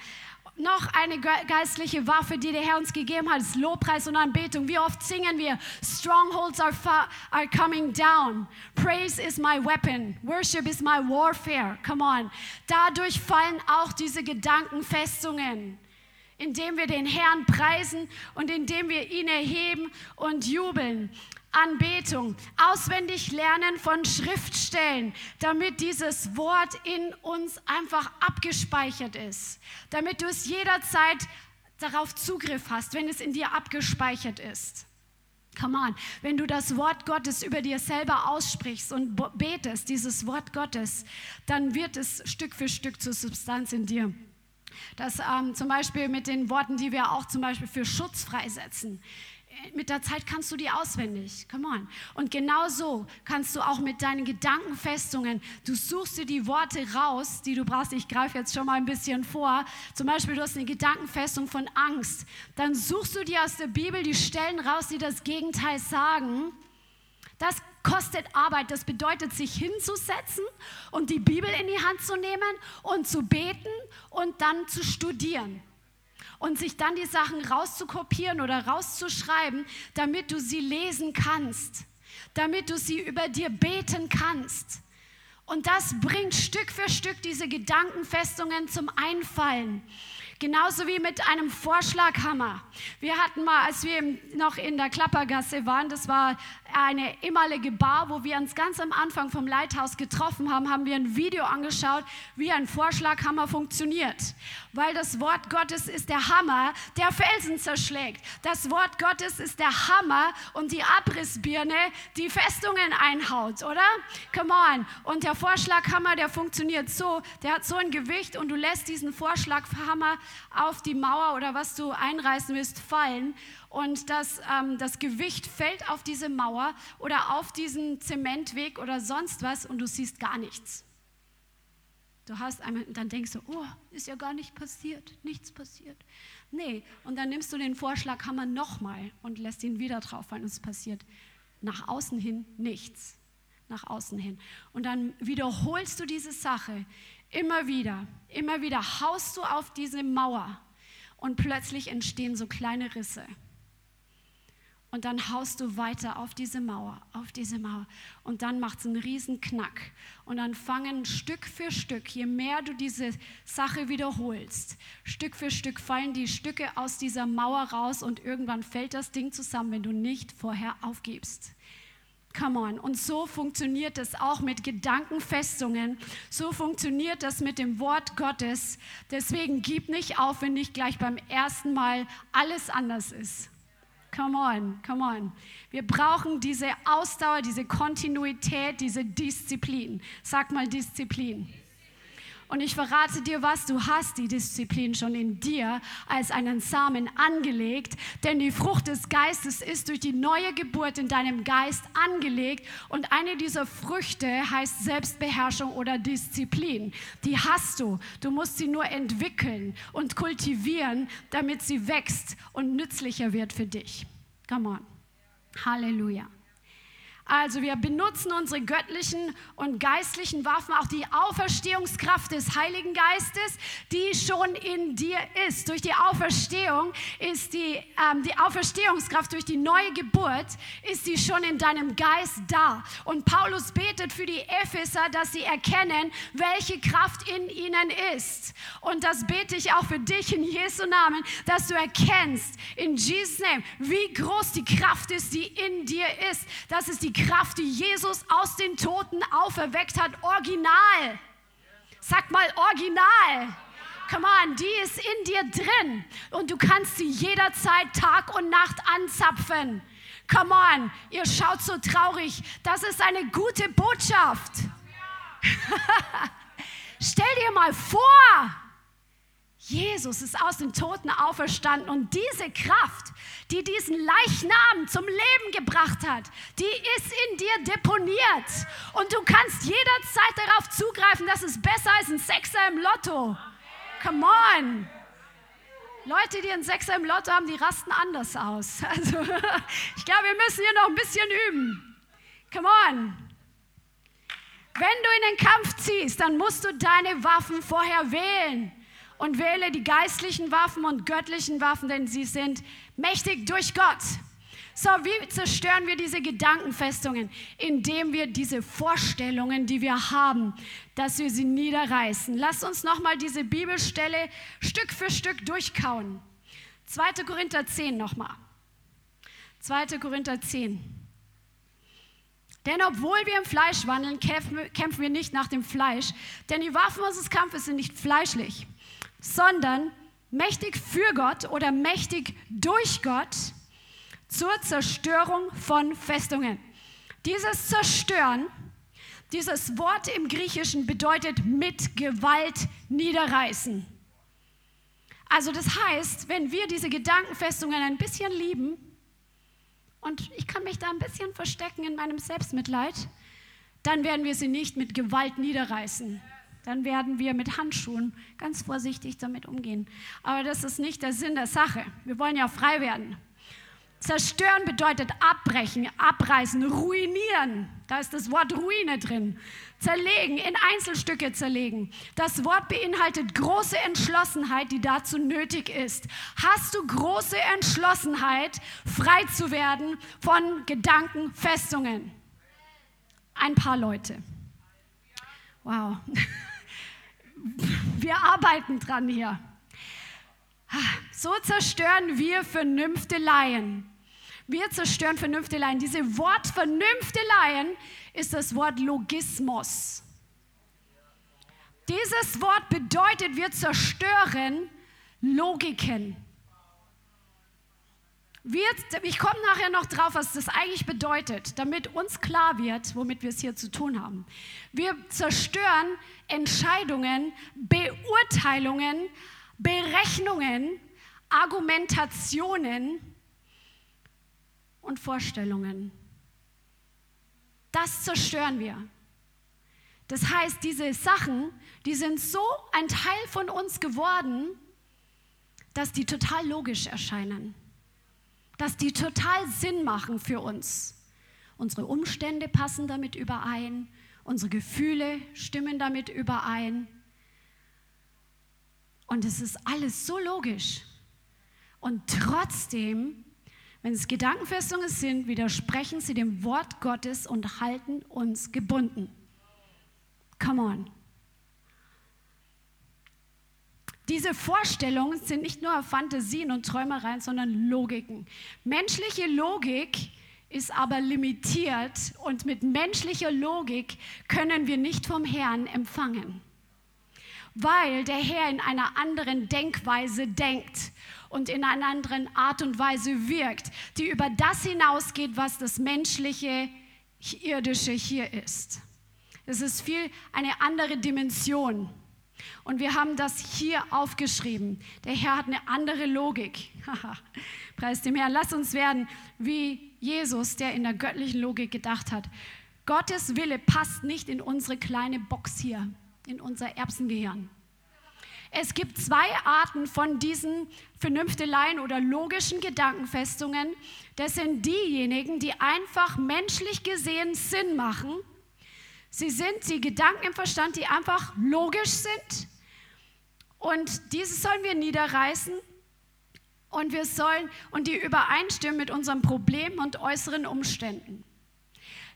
Noch eine geistliche Waffe, die der Herr uns gegeben hat, ist Lobpreis und Anbetung. Wie oft singen wir, Strongholds are, are coming down. Praise is my weapon. Worship is my warfare. Come on. Dadurch fallen auch diese Gedankenfestungen indem wir den Herrn preisen und indem wir ihn erheben und jubeln. Anbetung, auswendig lernen von Schriftstellen, damit dieses Wort in uns einfach abgespeichert ist, damit du es jederzeit darauf Zugriff hast, wenn es in dir abgespeichert ist. Come on, wenn du das Wort Gottes über dir selber aussprichst und betest, dieses Wort Gottes, dann wird es Stück für Stück zur Substanz in dir. Das ähm, zum Beispiel mit den Worten, die wir auch zum Beispiel für Schutz freisetzen mit der Zeit kannst du die auswendig. Come on. Und genau so kannst du auch mit deinen Gedankenfestungen, du suchst dir die Worte raus, die du brauchst. Ich greife jetzt schon mal ein bisschen vor. Zum Beispiel, du hast eine Gedankenfestung von Angst. Dann suchst du dir aus der Bibel die Stellen raus, die das Gegenteil sagen. Das kostet Arbeit. Das bedeutet, sich hinzusetzen und die Bibel in die Hand zu nehmen und zu beten und dann zu studieren und sich dann die Sachen rauszukopieren oder rauszuschreiben, damit du sie lesen kannst, damit du sie über dir beten kannst. Und das bringt Stück für Stück diese Gedankenfestungen zum Einfallen. Genauso wie mit einem Vorschlaghammer. Wir hatten mal, als wir noch in der Klappergasse waren, das war eine ehemalige Bar, wo wir uns ganz am Anfang vom Leithaus getroffen haben, haben wir ein Video angeschaut, wie ein Vorschlaghammer funktioniert. Weil das Wort Gottes ist der Hammer, der Felsen zerschlägt. Das Wort Gottes ist der Hammer und die Abrissbirne, die Festungen einhaut, oder? Come on. Und der Vorschlaghammer, der funktioniert so, der hat so ein Gewicht und du lässt diesen Vorschlaghammer auf die Mauer oder was du einreißen willst fallen und das, ähm, das Gewicht fällt auf diese Mauer oder auf diesen Zementweg oder sonst was und du siehst gar nichts. Du hast einmal, dann denkst du, oh, ist ja gar nicht passiert, nichts passiert. Nee, und dann nimmst du den Vorschlaghammer nochmal und lässt ihn wieder drauf, weil es passiert nach außen hin nichts. Nach außen hin. Und dann wiederholst du diese Sache Immer wieder, immer wieder haust du auf diese Mauer und plötzlich entstehen so kleine Risse. Und dann haust du weiter auf diese Mauer, auf diese Mauer. Und dann macht es einen riesen Knack. Und dann fangen Stück für Stück, je mehr du diese Sache wiederholst, Stück für Stück fallen die Stücke aus dieser Mauer raus und irgendwann fällt das Ding zusammen, wenn du nicht vorher aufgibst. Come on. Und so funktioniert es auch mit Gedankenfestungen. So funktioniert das mit dem Wort Gottes. Deswegen gib nicht auf, wenn nicht gleich beim ersten Mal alles anders ist. Come on, come on. Wir brauchen diese Ausdauer, diese Kontinuität, diese Disziplin. Sag mal Disziplin. Und ich verrate dir was, du hast die Disziplin schon in dir als einen Samen angelegt, denn die Frucht des Geistes ist durch die neue Geburt in deinem Geist angelegt und eine dieser Früchte heißt Selbstbeherrschung oder Disziplin. Die hast du. Du musst sie nur entwickeln und kultivieren, damit sie wächst und nützlicher wird für dich. Come on. Halleluja. Also wir benutzen unsere göttlichen und geistlichen Waffen, auch die Auferstehungskraft des Heiligen Geistes, die schon in dir ist. Durch die Auferstehung ist die, ähm, die Auferstehungskraft, durch die neue Geburt ist sie schon in deinem Geist da. Und Paulus betet für die Epheser, dass sie erkennen, welche Kraft in ihnen ist. Und das bete ich auch für dich in Jesu Namen, dass du erkennst in Jesus Name, wie groß die Kraft ist, die in dir ist. Das ist die Kraft, die Jesus aus den Toten auferweckt hat, original. Sag mal original. Come on, die ist in dir drin und du kannst sie jederzeit Tag und Nacht anzapfen. Come on, ihr schaut so traurig. Das ist eine gute Botschaft. Stell dir mal vor, Jesus ist aus den Toten auferstanden und diese Kraft, die diesen Leichnam zum Leben gebracht hat, die ist in dir deponiert und du kannst jederzeit darauf zugreifen, dass es besser als ein Sechser im Lotto. Come on. Leute, die einen Sechser im Lotto haben, die rasten anders aus. Also, ich glaube, wir müssen hier noch ein bisschen üben. Come on. Wenn du in den Kampf ziehst, dann musst du deine Waffen vorher wählen und wähle die geistlichen Waffen und göttlichen Waffen, denn sie sind mächtig durch Gott. So, wie zerstören wir diese Gedankenfestungen? Indem wir diese Vorstellungen, die wir haben, dass wir sie niederreißen. Lass uns nochmal diese Bibelstelle Stück für Stück durchkauen. 2. Korinther 10 nochmal. 2. Korinther 10. Denn obwohl wir im Fleisch wandeln, kämpfen wir nicht nach dem Fleisch, denn die Waffen unseres Kampfes sind nicht fleischlich, sondern mächtig für Gott oder mächtig durch Gott zur Zerstörung von Festungen. Dieses Zerstören, dieses Wort im Griechischen bedeutet mit Gewalt niederreißen. Also das heißt, wenn wir diese Gedankenfestungen ein bisschen lieben, und ich kann mich da ein bisschen verstecken in meinem Selbstmitleid, dann werden wir sie nicht mit Gewalt niederreißen dann werden wir mit Handschuhen ganz vorsichtig damit umgehen. Aber das ist nicht der Sinn der Sache. Wir wollen ja frei werden. Zerstören bedeutet abbrechen, abreißen, ruinieren. Da ist das Wort Ruine drin. Zerlegen, in Einzelstücke zerlegen. Das Wort beinhaltet große Entschlossenheit, die dazu nötig ist. Hast du große Entschlossenheit, frei zu werden von Gedankenfestungen? Ein paar Leute. Wow. Wir arbeiten dran hier. So zerstören wir Vernünfteleien. Wir zerstören Vernünfteleien. Diese Wort Vernünfteleien ist das Wort Logismus. Dieses Wort bedeutet, wir zerstören Logiken. Wir, ich komme nachher noch drauf, was das eigentlich bedeutet, damit uns klar wird, womit wir es hier zu tun haben. Wir zerstören Entscheidungen, Beurteilungen, Berechnungen, Argumentationen und Vorstellungen. Das zerstören wir. Das heißt, diese Sachen, die sind so ein Teil von uns geworden, dass die total logisch erscheinen dass die total Sinn machen für uns. Unsere Umstände passen damit überein, unsere Gefühle stimmen damit überein. Und es ist alles so logisch. Und trotzdem, wenn es Gedankenfestungen sind, widersprechen sie dem Wort Gottes und halten uns gebunden. Come on. Diese Vorstellungen sind nicht nur Fantasien und Träumereien, sondern Logiken. Menschliche Logik ist aber limitiert und mit menschlicher Logik können wir nicht vom Herrn empfangen, weil der Herr in einer anderen Denkweise denkt und in einer anderen Art und Weise wirkt, die über das hinausgeht, was das menschliche, irdische hier ist. Es ist viel eine andere Dimension. Und wir haben das hier aufgeschrieben. Der Herr hat eine andere Logik. Preis dem Herrn. Lass uns werden wie Jesus, der in der göttlichen Logik gedacht hat. Gottes Wille passt nicht in unsere kleine Box hier, in unser Erbsengehirn. Es gibt zwei Arten von diesen Vernünfteleien oder logischen Gedankenfestungen. Das sind diejenigen, die einfach menschlich gesehen Sinn machen. Sie sind die Gedanken im Verstand, die einfach logisch sind. Und diese sollen wir niederreißen und wir sollen und die übereinstimmen mit unserem Problem und äußeren Umständen.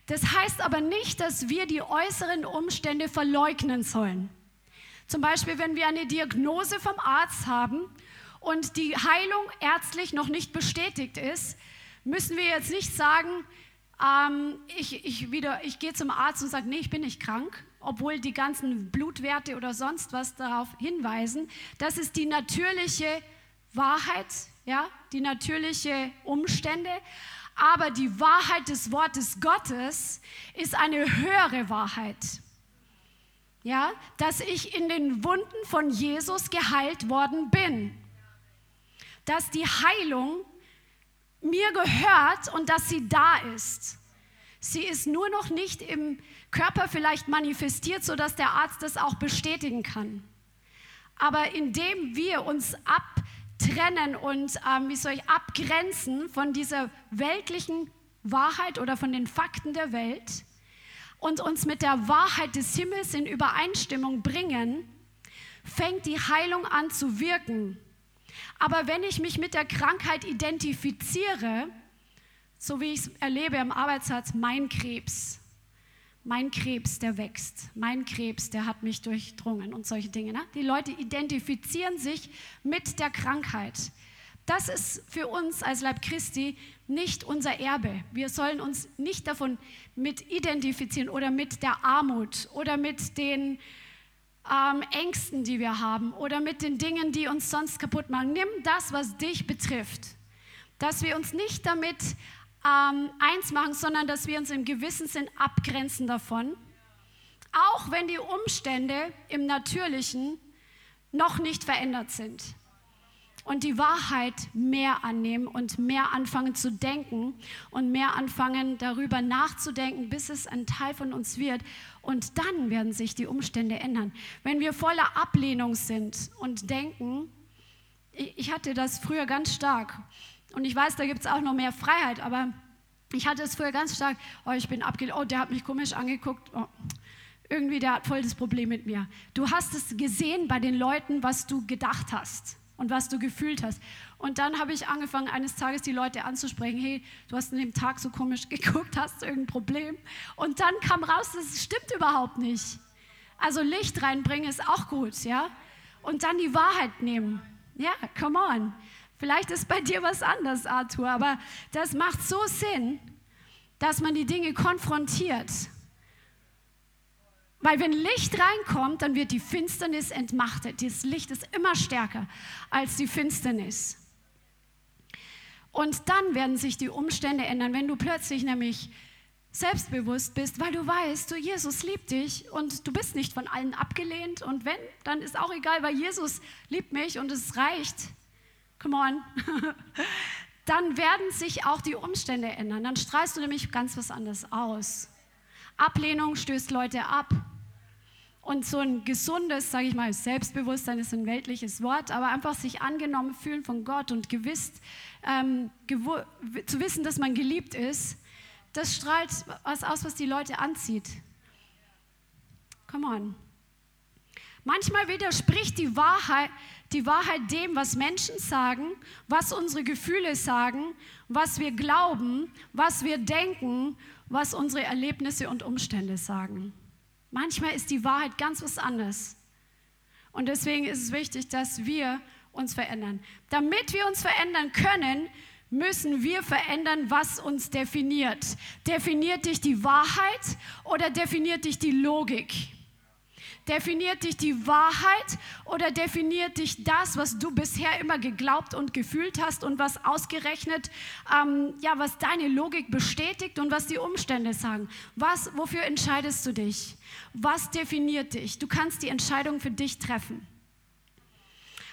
Das heißt aber nicht, dass wir die äußeren Umstände verleugnen sollen. Zum Beispiel, wenn wir eine Diagnose vom Arzt haben und die Heilung ärztlich noch nicht bestätigt ist, müssen wir jetzt nicht sagen, ähm, ich, ich, ich gehe zum Arzt und sage, nee, ich bin nicht krank, obwohl die ganzen Blutwerte oder sonst was darauf hinweisen. Das ist die natürliche Wahrheit, ja, die natürliche Umstände. Aber die Wahrheit des Wortes Gottes ist eine höhere Wahrheit. Ja, dass ich in den Wunden von Jesus geheilt worden bin. Dass die Heilung mir gehört und dass sie da ist. Sie ist nur noch nicht im Körper vielleicht manifestiert, sodass der Arzt das auch bestätigen kann. Aber indem wir uns abtrennen und ähm, wie soll ich abgrenzen von dieser weltlichen Wahrheit oder von den Fakten der Welt und uns mit der Wahrheit des Himmels in Übereinstimmung bringen, fängt die Heilung an zu wirken. Aber wenn ich mich mit der Krankheit identifiziere, so wie ich es erlebe am Arbeitsplatz, mein Krebs, mein Krebs, der wächst, mein Krebs, der hat mich durchdrungen und solche Dinge. Ne? Die Leute identifizieren sich mit der Krankheit. Das ist für uns als Leib Christi nicht unser Erbe. Wir sollen uns nicht davon mit identifizieren oder mit der Armut oder mit den ähm, Ängsten, die wir haben oder mit den Dingen, die uns sonst kaputt machen. Nimm das, was dich betrifft. Dass wir uns nicht damit ähm, eins machen, sondern dass wir uns im gewissen Sinn abgrenzen davon. Auch wenn die Umstände im Natürlichen noch nicht verändert sind. Und die Wahrheit mehr annehmen und mehr anfangen zu denken und mehr anfangen darüber nachzudenken, bis es ein Teil von uns wird. Und dann werden sich die Umstände ändern. Wenn wir voller Ablehnung sind und denken, ich hatte das früher ganz stark, und ich weiß, da gibt es auch noch mehr Freiheit, aber ich hatte es früher ganz stark, oh, ich bin abgelehnt, oh, der hat mich komisch angeguckt, oh, irgendwie, der hat voll das Problem mit mir. Du hast es gesehen bei den Leuten, was du gedacht hast und was du gefühlt hast. Und dann habe ich angefangen, eines Tages die Leute anzusprechen, hey, du hast an dem Tag so komisch geguckt, hast du irgendein Problem? Und dann kam raus, das stimmt überhaupt nicht. Also Licht reinbringen ist auch gut, ja? Und dann die Wahrheit nehmen. Ja, come on. Vielleicht ist bei dir was anders, Arthur, aber das macht so Sinn, dass man die Dinge konfrontiert. Weil wenn Licht reinkommt, dann wird die Finsternis entmachtet. Das Licht ist immer stärker als die Finsternis. Und dann werden sich die Umstände ändern, wenn du plötzlich nämlich selbstbewusst bist, weil du weißt, du Jesus liebt dich und du bist nicht von allen abgelehnt und wenn, dann ist auch egal, weil Jesus liebt mich und es reicht come on, dann werden sich auch die Umstände ändern. Dann strahlst du nämlich ganz was anderes aus. Ablehnung stößt Leute ab. Und so ein gesundes, sage ich mal, Selbstbewusstsein ist ein weltliches Wort, aber einfach sich angenommen fühlen von Gott und gewiss, ähm, zu wissen, dass man geliebt ist, das strahlt was aus, was die Leute anzieht. Come on. Manchmal widerspricht die Wahrheit, die Wahrheit dem, was Menschen sagen, was unsere Gefühle sagen, was wir glauben, was wir denken, was unsere Erlebnisse und Umstände sagen. Manchmal ist die Wahrheit ganz was anderes. Und deswegen ist es wichtig, dass wir uns verändern. Damit wir uns verändern können, müssen wir verändern, was uns definiert. Definiert dich die Wahrheit oder definiert dich die Logik? Definiert dich die Wahrheit oder definiert dich das, was du bisher immer geglaubt und gefühlt hast und was ausgerechnet, ähm, ja, was deine Logik bestätigt und was die Umstände sagen? Was, wofür entscheidest du dich? Was definiert dich? Du kannst die Entscheidung für dich treffen.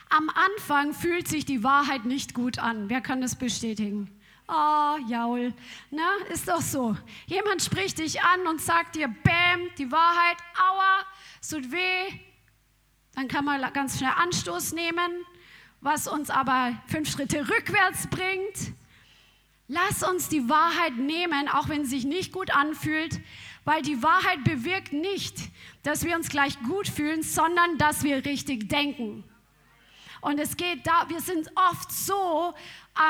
Am Anfang fühlt sich die Wahrheit nicht gut an. Wer kann das bestätigen? Oh, Jaul, na, ist doch so. Jemand spricht dich an und sagt dir, Bäm, die Wahrheit, aua, es tut weh. Dann kann man ganz schnell Anstoß nehmen, was uns aber fünf Schritte rückwärts bringt. Lass uns die Wahrheit nehmen, auch wenn es sich nicht gut anfühlt, weil die Wahrheit bewirkt nicht, dass wir uns gleich gut fühlen, sondern dass wir richtig denken. Und es geht da, wir sind oft so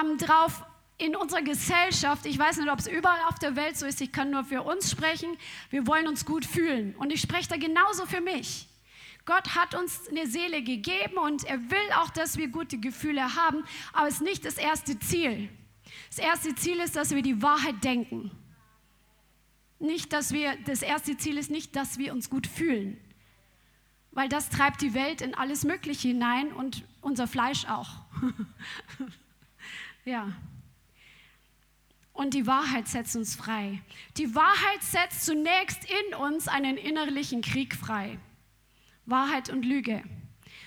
ähm, drauf in unserer Gesellschaft, ich weiß nicht, ob es überall auf der Welt so ist, ich kann nur für uns sprechen, wir wollen uns gut fühlen. Und ich spreche da genauso für mich. Gott hat uns eine Seele gegeben und er will auch, dass wir gute Gefühle haben, aber es ist nicht das erste Ziel. Das erste Ziel ist, dass wir die Wahrheit denken. Nicht, dass wir, das erste Ziel ist nicht, dass wir uns gut fühlen, weil das treibt die Welt in alles Mögliche hinein und unser Fleisch auch. ja. Und die Wahrheit setzt uns frei. Die Wahrheit setzt zunächst in uns einen innerlichen Krieg frei. Wahrheit und Lüge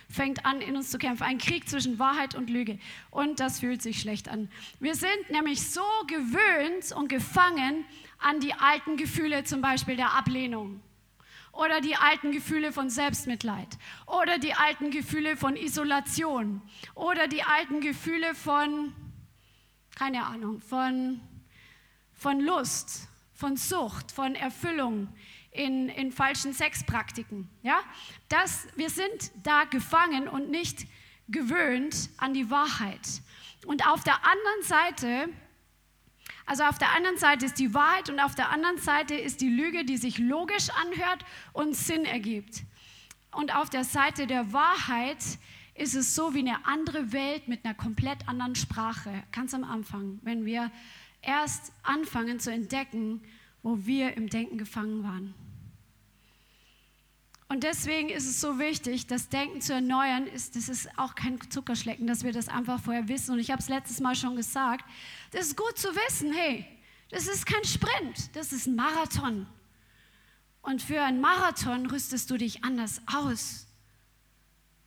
fängt an, in uns zu kämpfen. Ein Krieg zwischen Wahrheit und Lüge. Und das fühlt sich schlecht an. Wir sind nämlich so gewöhnt und gefangen an die alten Gefühle, zum Beispiel der Ablehnung. Oder die alten Gefühle von Selbstmitleid. Oder die alten Gefühle von Isolation. Oder die alten Gefühle von, keine Ahnung, von von Lust, von Sucht, von Erfüllung in, in falschen Sexpraktiken. Ja? Das, wir sind da gefangen und nicht gewöhnt an die Wahrheit. Und auf der anderen Seite, also auf der anderen Seite ist die Wahrheit und auf der anderen Seite ist die Lüge, die sich logisch anhört und Sinn ergibt. Und auf der Seite der Wahrheit ist es so wie eine andere Welt mit einer komplett anderen Sprache, ganz am Anfang, wenn wir erst anfangen zu entdecken, wo wir im Denken gefangen waren. Und deswegen ist es so wichtig, das Denken zu erneuern. Ist, das ist auch kein Zuckerschlecken, dass wir das einfach vorher wissen. Und ich habe es letztes Mal schon gesagt. Das ist gut zu wissen, hey, das ist kein Sprint, das ist ein Marathon. Und für einen Marathon rüstest du dich anders aus.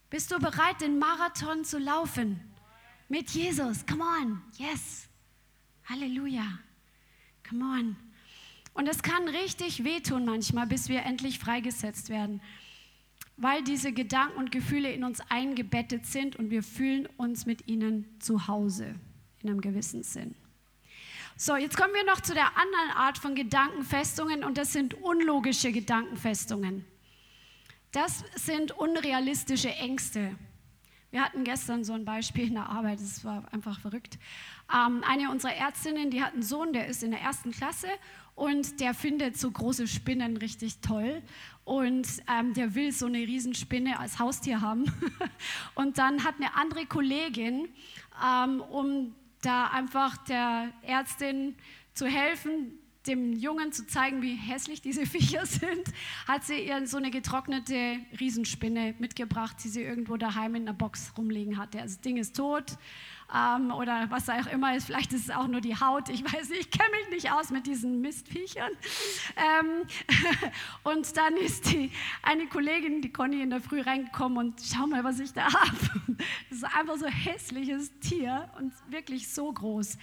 Bist du bereit, den Marathon zu laufen? Mit Jesus. Come on. Yes. Halleluja. Come on. Und es kann richtig wehtun manchmal, bis wir endlich freigesetzt werden, weil diese Gedanken und Gefühle in uns eingebettet sind und wir fühlen uns mit ihnen zu Hause in einem gewissen Sinn. So, jetzt kommen wir noch zu der anderen Art von Gedankenfestungen und das sind unlogische Gedankenfestungen. Das sind unrealistische Ängste. Wir hatten gestern so ein Beispiel in der Arbeit, das war einfach verrückt. Ähm, eine unserer Ärztinnen, die hat einen Sohn, der ist in der ersten Klasse und der findet so große Spinnen richtig toll und ähm, der will so eine Riesenspinne als Haustier haben. und dann hat eine andere Kollegin, ähm, um da einfach der Ärztin zu helfen, dem Jungen zu zeigen, wie hässlich diese Viecher sind, hat sie ihr so eine getrocknete Riesenspinne mitgebracht, die sie irgendwo daheim in einer Box rumliegen hatte. Also das Ding ist tot ähm, oder was auch immer ist. Vielleicht ist es auch nur die Haut. Ich weiß nicht, ich kenne mich nicht aus mit diesen Mistviechern. Ähm, und dann ist die, eine Kollegin, die Conny, in der Früh reingekommen und schau mal, was ich da habe. Das ist einfach so ein hässliches Tier und wirklich so groß.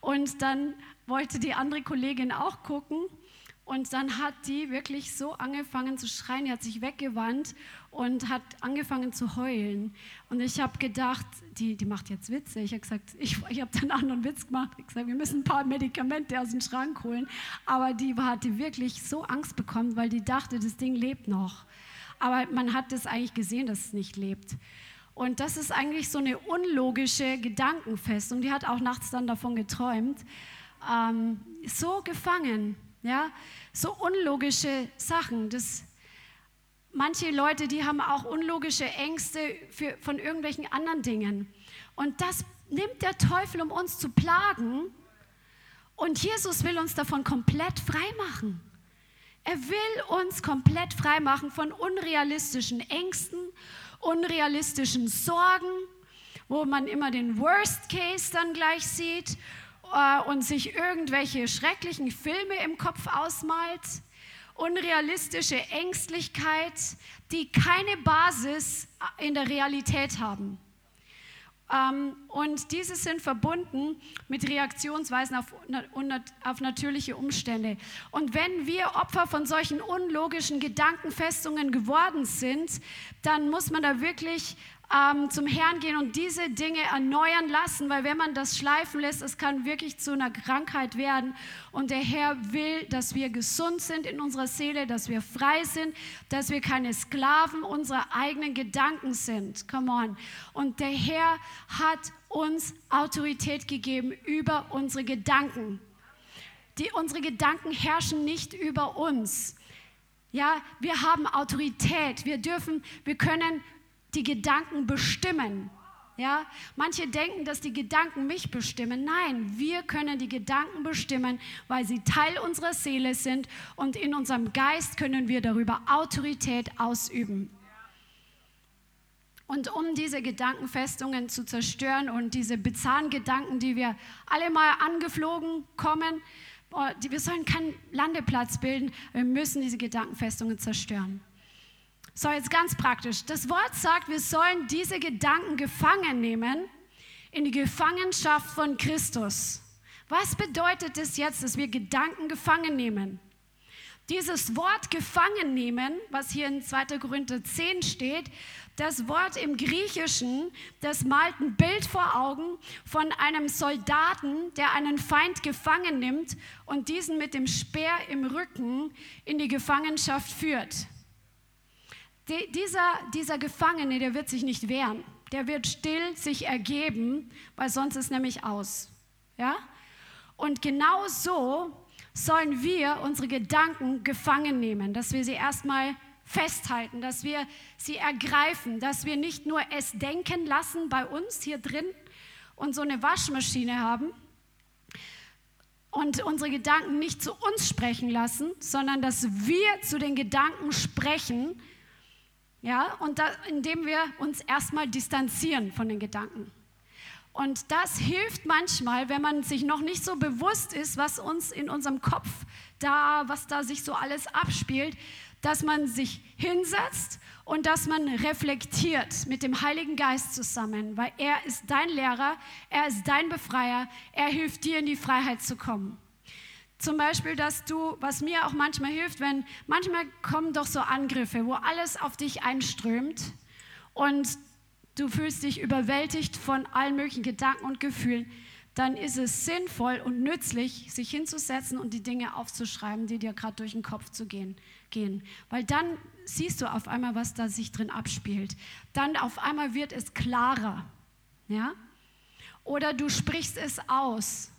Und dann wollte die andere Kollegin auch gucken. Und dann hat die wirklich so angefangen zu schreien, die hat sich weggewandt und hat angefangen zu heulen. Und ich habe gedacht, die, die macht jetzt Witze. Ich habe gesagt, ich, ich habe dann einen Witz gemacht. Ich gesagt, wir müssen ein paar Medikamente aus dem Schrank holen. Aber die hatte wirklich so Angst bekommen, weil die dachte, das Ding lebt noch. aber man hat das eigentlich gesehen, dass es nicht lebt. Und das ist eigentlich so eine unlogische Gedankenfestung. Die hat auch nachts dann davon geträumt. Ähm, so gefangen, ja, so unlogische Sachen. Das, manche Leute, die haben auch unlogische Ängste für, von irgendwelchen anderen Dingen. Und das nimmt der Teufel, um uns zu plagen. Und Jesus will uns davon komplett frei machen. Er will uns komplett frei machen von unrealistischen Ängsten, unrealistischen Sorgen, wo man immer den Worst Case dann gleich sieht und sich irgendwelche schrecklichen Filme im Kopf ausmalt. Unrealistische Ängstlichkeit, die keine Basis in der Realität haben. Ähm, und diese sind verbunden mit Reaktionsweisen auf, auf natürliche Umstände. Und wenn wir Opfer von solchen unlogischen Gedankenfestungen geworden sind, dann muss man da wirklich ähm, zum Herrn gehen und diese Dinge erneuern lassen, weil wenn man das schleifen lässt, es kann wirklich zu einer Krankheit werden. Und der Herr will, dass wir gesund sind in unserer Seele, dass wir frei sind, dass wir keine Sklaven unserer eigenen Gedanken sind. Come on. Und der Herr hat uns Autorität gegeben über unsere Gedanken. Die, unsere Gedanken herrschen nicht über uns. Ja, wir haben Autorität. Wir dürfen, wir können die Gedanken bestimmen. Ja, manche denken, dass die Gedanken mich bestimmen. Nein, wir können die Gedanken bestimmen, weil sie Teil unserer Seele sind und in unserem Geist können wir darüber Autorität ausüben. Und um diese Gedankenfestungen zu zerstören und diese bizarren Gedanken, die wir alle mal angeflogen kommen, wir sollen keinen Landeplatz bilden, wir müssen diese Gedankenfestungen zerstören. So, jetzt ganz praktisch. Das Wort sagt, wir sollen diese Gedanken gefangen nehmen in die Gefangenschaft von Christus. Was bedeutet es jetzt, dass wir Gedanken gefangen nehmen? Dieses Wort gefangen nehmen, was hier in 2. Korinther 10 steht, das Wort im Griechischen, das malt ein Bild vor Augen von einem Soldaten, der einen Feind gefangen nimmt und diesen mit dem Speer im Rücken in die Gefangenschaft führt die, dieser, dieser Gefangene, der wird sich nicht wehren. Der wird still sich ergeben, weil sonst ist nämlich aus. Ja? Und genau so sollen wir unsere Gedanken gefangen nehmen, dass wir sie erstmal festhalten, dass wir sie ergreifen, dass wir nicht nur es denken lassen bei uns hier drin und so eine Waschmaschine haben und unsere Gedanken nicht zu uns sprechen lassen, sondern dass wir zu den Gedanken sprechen, ja, und da, indem wir uns erstmal distanzieren von den Gedanken. Und das hilft manchmal, wenn man sich noch nicht so bewusst ist, was uns in unserem Kopf da, was da sich so alles abspielt, dass man sich hinsetzt und dass man reflektiert mit dem Heiligen Geist zusammen, weil er ist dein Lehrer, er ist dein Befreier, er hilft dir in die Freiheit zu kommen. Zum Beispiel, dass du, was mir auch manchmal hilft, wenn manchmal kommen doch so Angriffe, wo alles auf dich einströmt und du fühlst dich überwältigt von allen möglichen Gedanken und Gefühlen, dann ist es sinnvoll und nützlich, sich hinzusetzen und die Dinge aufzuschreiben, die dir gerade durch den Kopf zu gehen, gehen. Weil dann siehst du auf einmal, was da sich drin abspielt. Dann auf einmal wird es klarer. Ja? Oder du sprichst es aus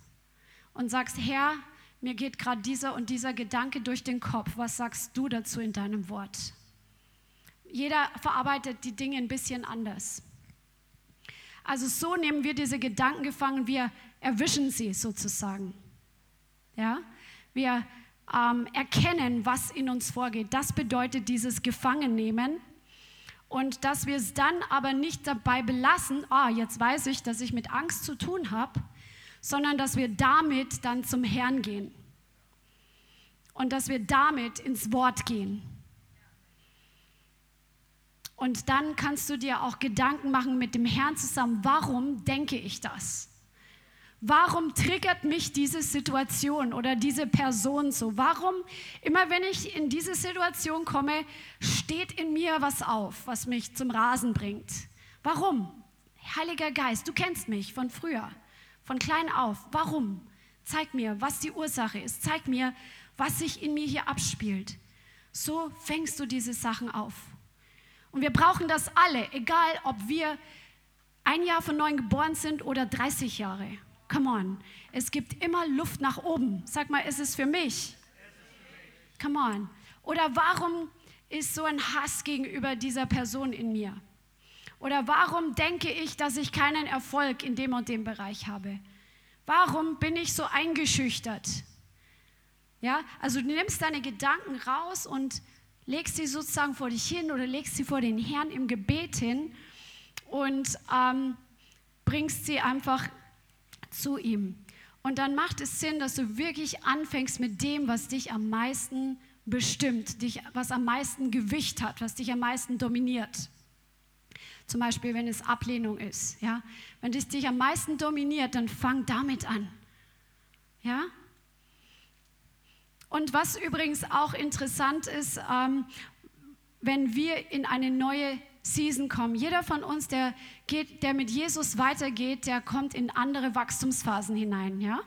und sagst, Herr, mir geht gerade dieser und dieser Gedanke durch den Kopf. Was sagst du dazu in deinem Wort? Jeder verarbeitet die Dinge ein bisschen anders. Also so nehmen wir diese Gedanken gefangen, wir erwischen sie sozusagen. Ja? Wir ähm, erkennen, was in uns vorgeht. Das bedeutet dieses Gefangennehmen. Und dass wir es dann aber nicht dabei belassen, ah, jetzt weiß ich, dass ich mit Angst zu tun habe, sondern dass wir damit dann zum Herrn gehen und dass wir damit ins Wort gehen. Und dann kannst du dir auch Gedanken machen mit dem Herrn zusammen, warum denke ich das? Warum triggert mich diese Situation oder diese Person so? Warum, immer wenn ich in diese Situation komme, steht in mir was auf, was mich zum Rasen bringt? Warum? Heiliger Geist, du kennst mich von früher von klein auf. Warum? Zeig mir, was die Ursache ist. Zeig mir, was sich in mir hier abspielt. So fängst du diese Sachen auf. Und wir brauchen das alle, egal ob wir ein Jahr von neuem geboren sind oder 30 Jahre. Come on. Es gibt immer Luft nach oben. Sag mal, ist es für mich? Come on. Oder warum ist so ein Hass gegenüber dieser Person in mir? Oder warum denke ich, dass ich keinen Erfolg in dem und dem Bereich habe? Warum bin ich so eingeschüchtert? Ja, also du nimmst deine Gedanken raus und legst sie sozusagen vor dich hin oder legst sie vor den Herrn im Gebet hin und ähm, bringst sie einfach zu ihm. Und dann macht es Sinn, dass du wirklich anfängst mit dem, was dich am meisten bestimmt, dich, was am meisten Gewicht hat, was dich am meisten dominiert. Zum Beispiel, wenn es Ablehnung ist. Ja? Wenn es dich am meisten dominiert, dann fang damit an. Ja? Und was übrigens auch interessant ist, ähm, wenn wir in eine neue Season kommen. Jeder von uns, der, geht, der mit Jesus weitergeht, der kommt in andere Wachstumsphasen hinein. Ja?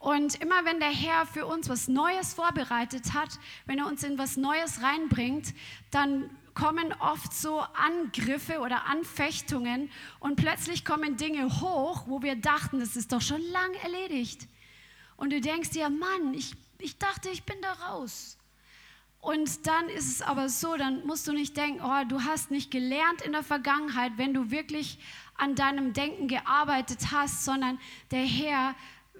Und immer wenn der Herr für uns was Neues vorbereitet hat, wenn er uns in was Neues reinbringt, dann kommen oft so Angriffe oder Anfechtungen und plötzlich kommen Dinge hoch, wo wir dachten, das ist doch schon lang erledigt. Und du denkst dir, Mann, ich, ich dachte, ich bin da raus. Und dann ist es aber so, dann musst du nicht denken, oh, du hast nicht gelernt in der Vergangenheit, wenn du wirklich an deinem Denken gearbeitet hast, sondern der Herr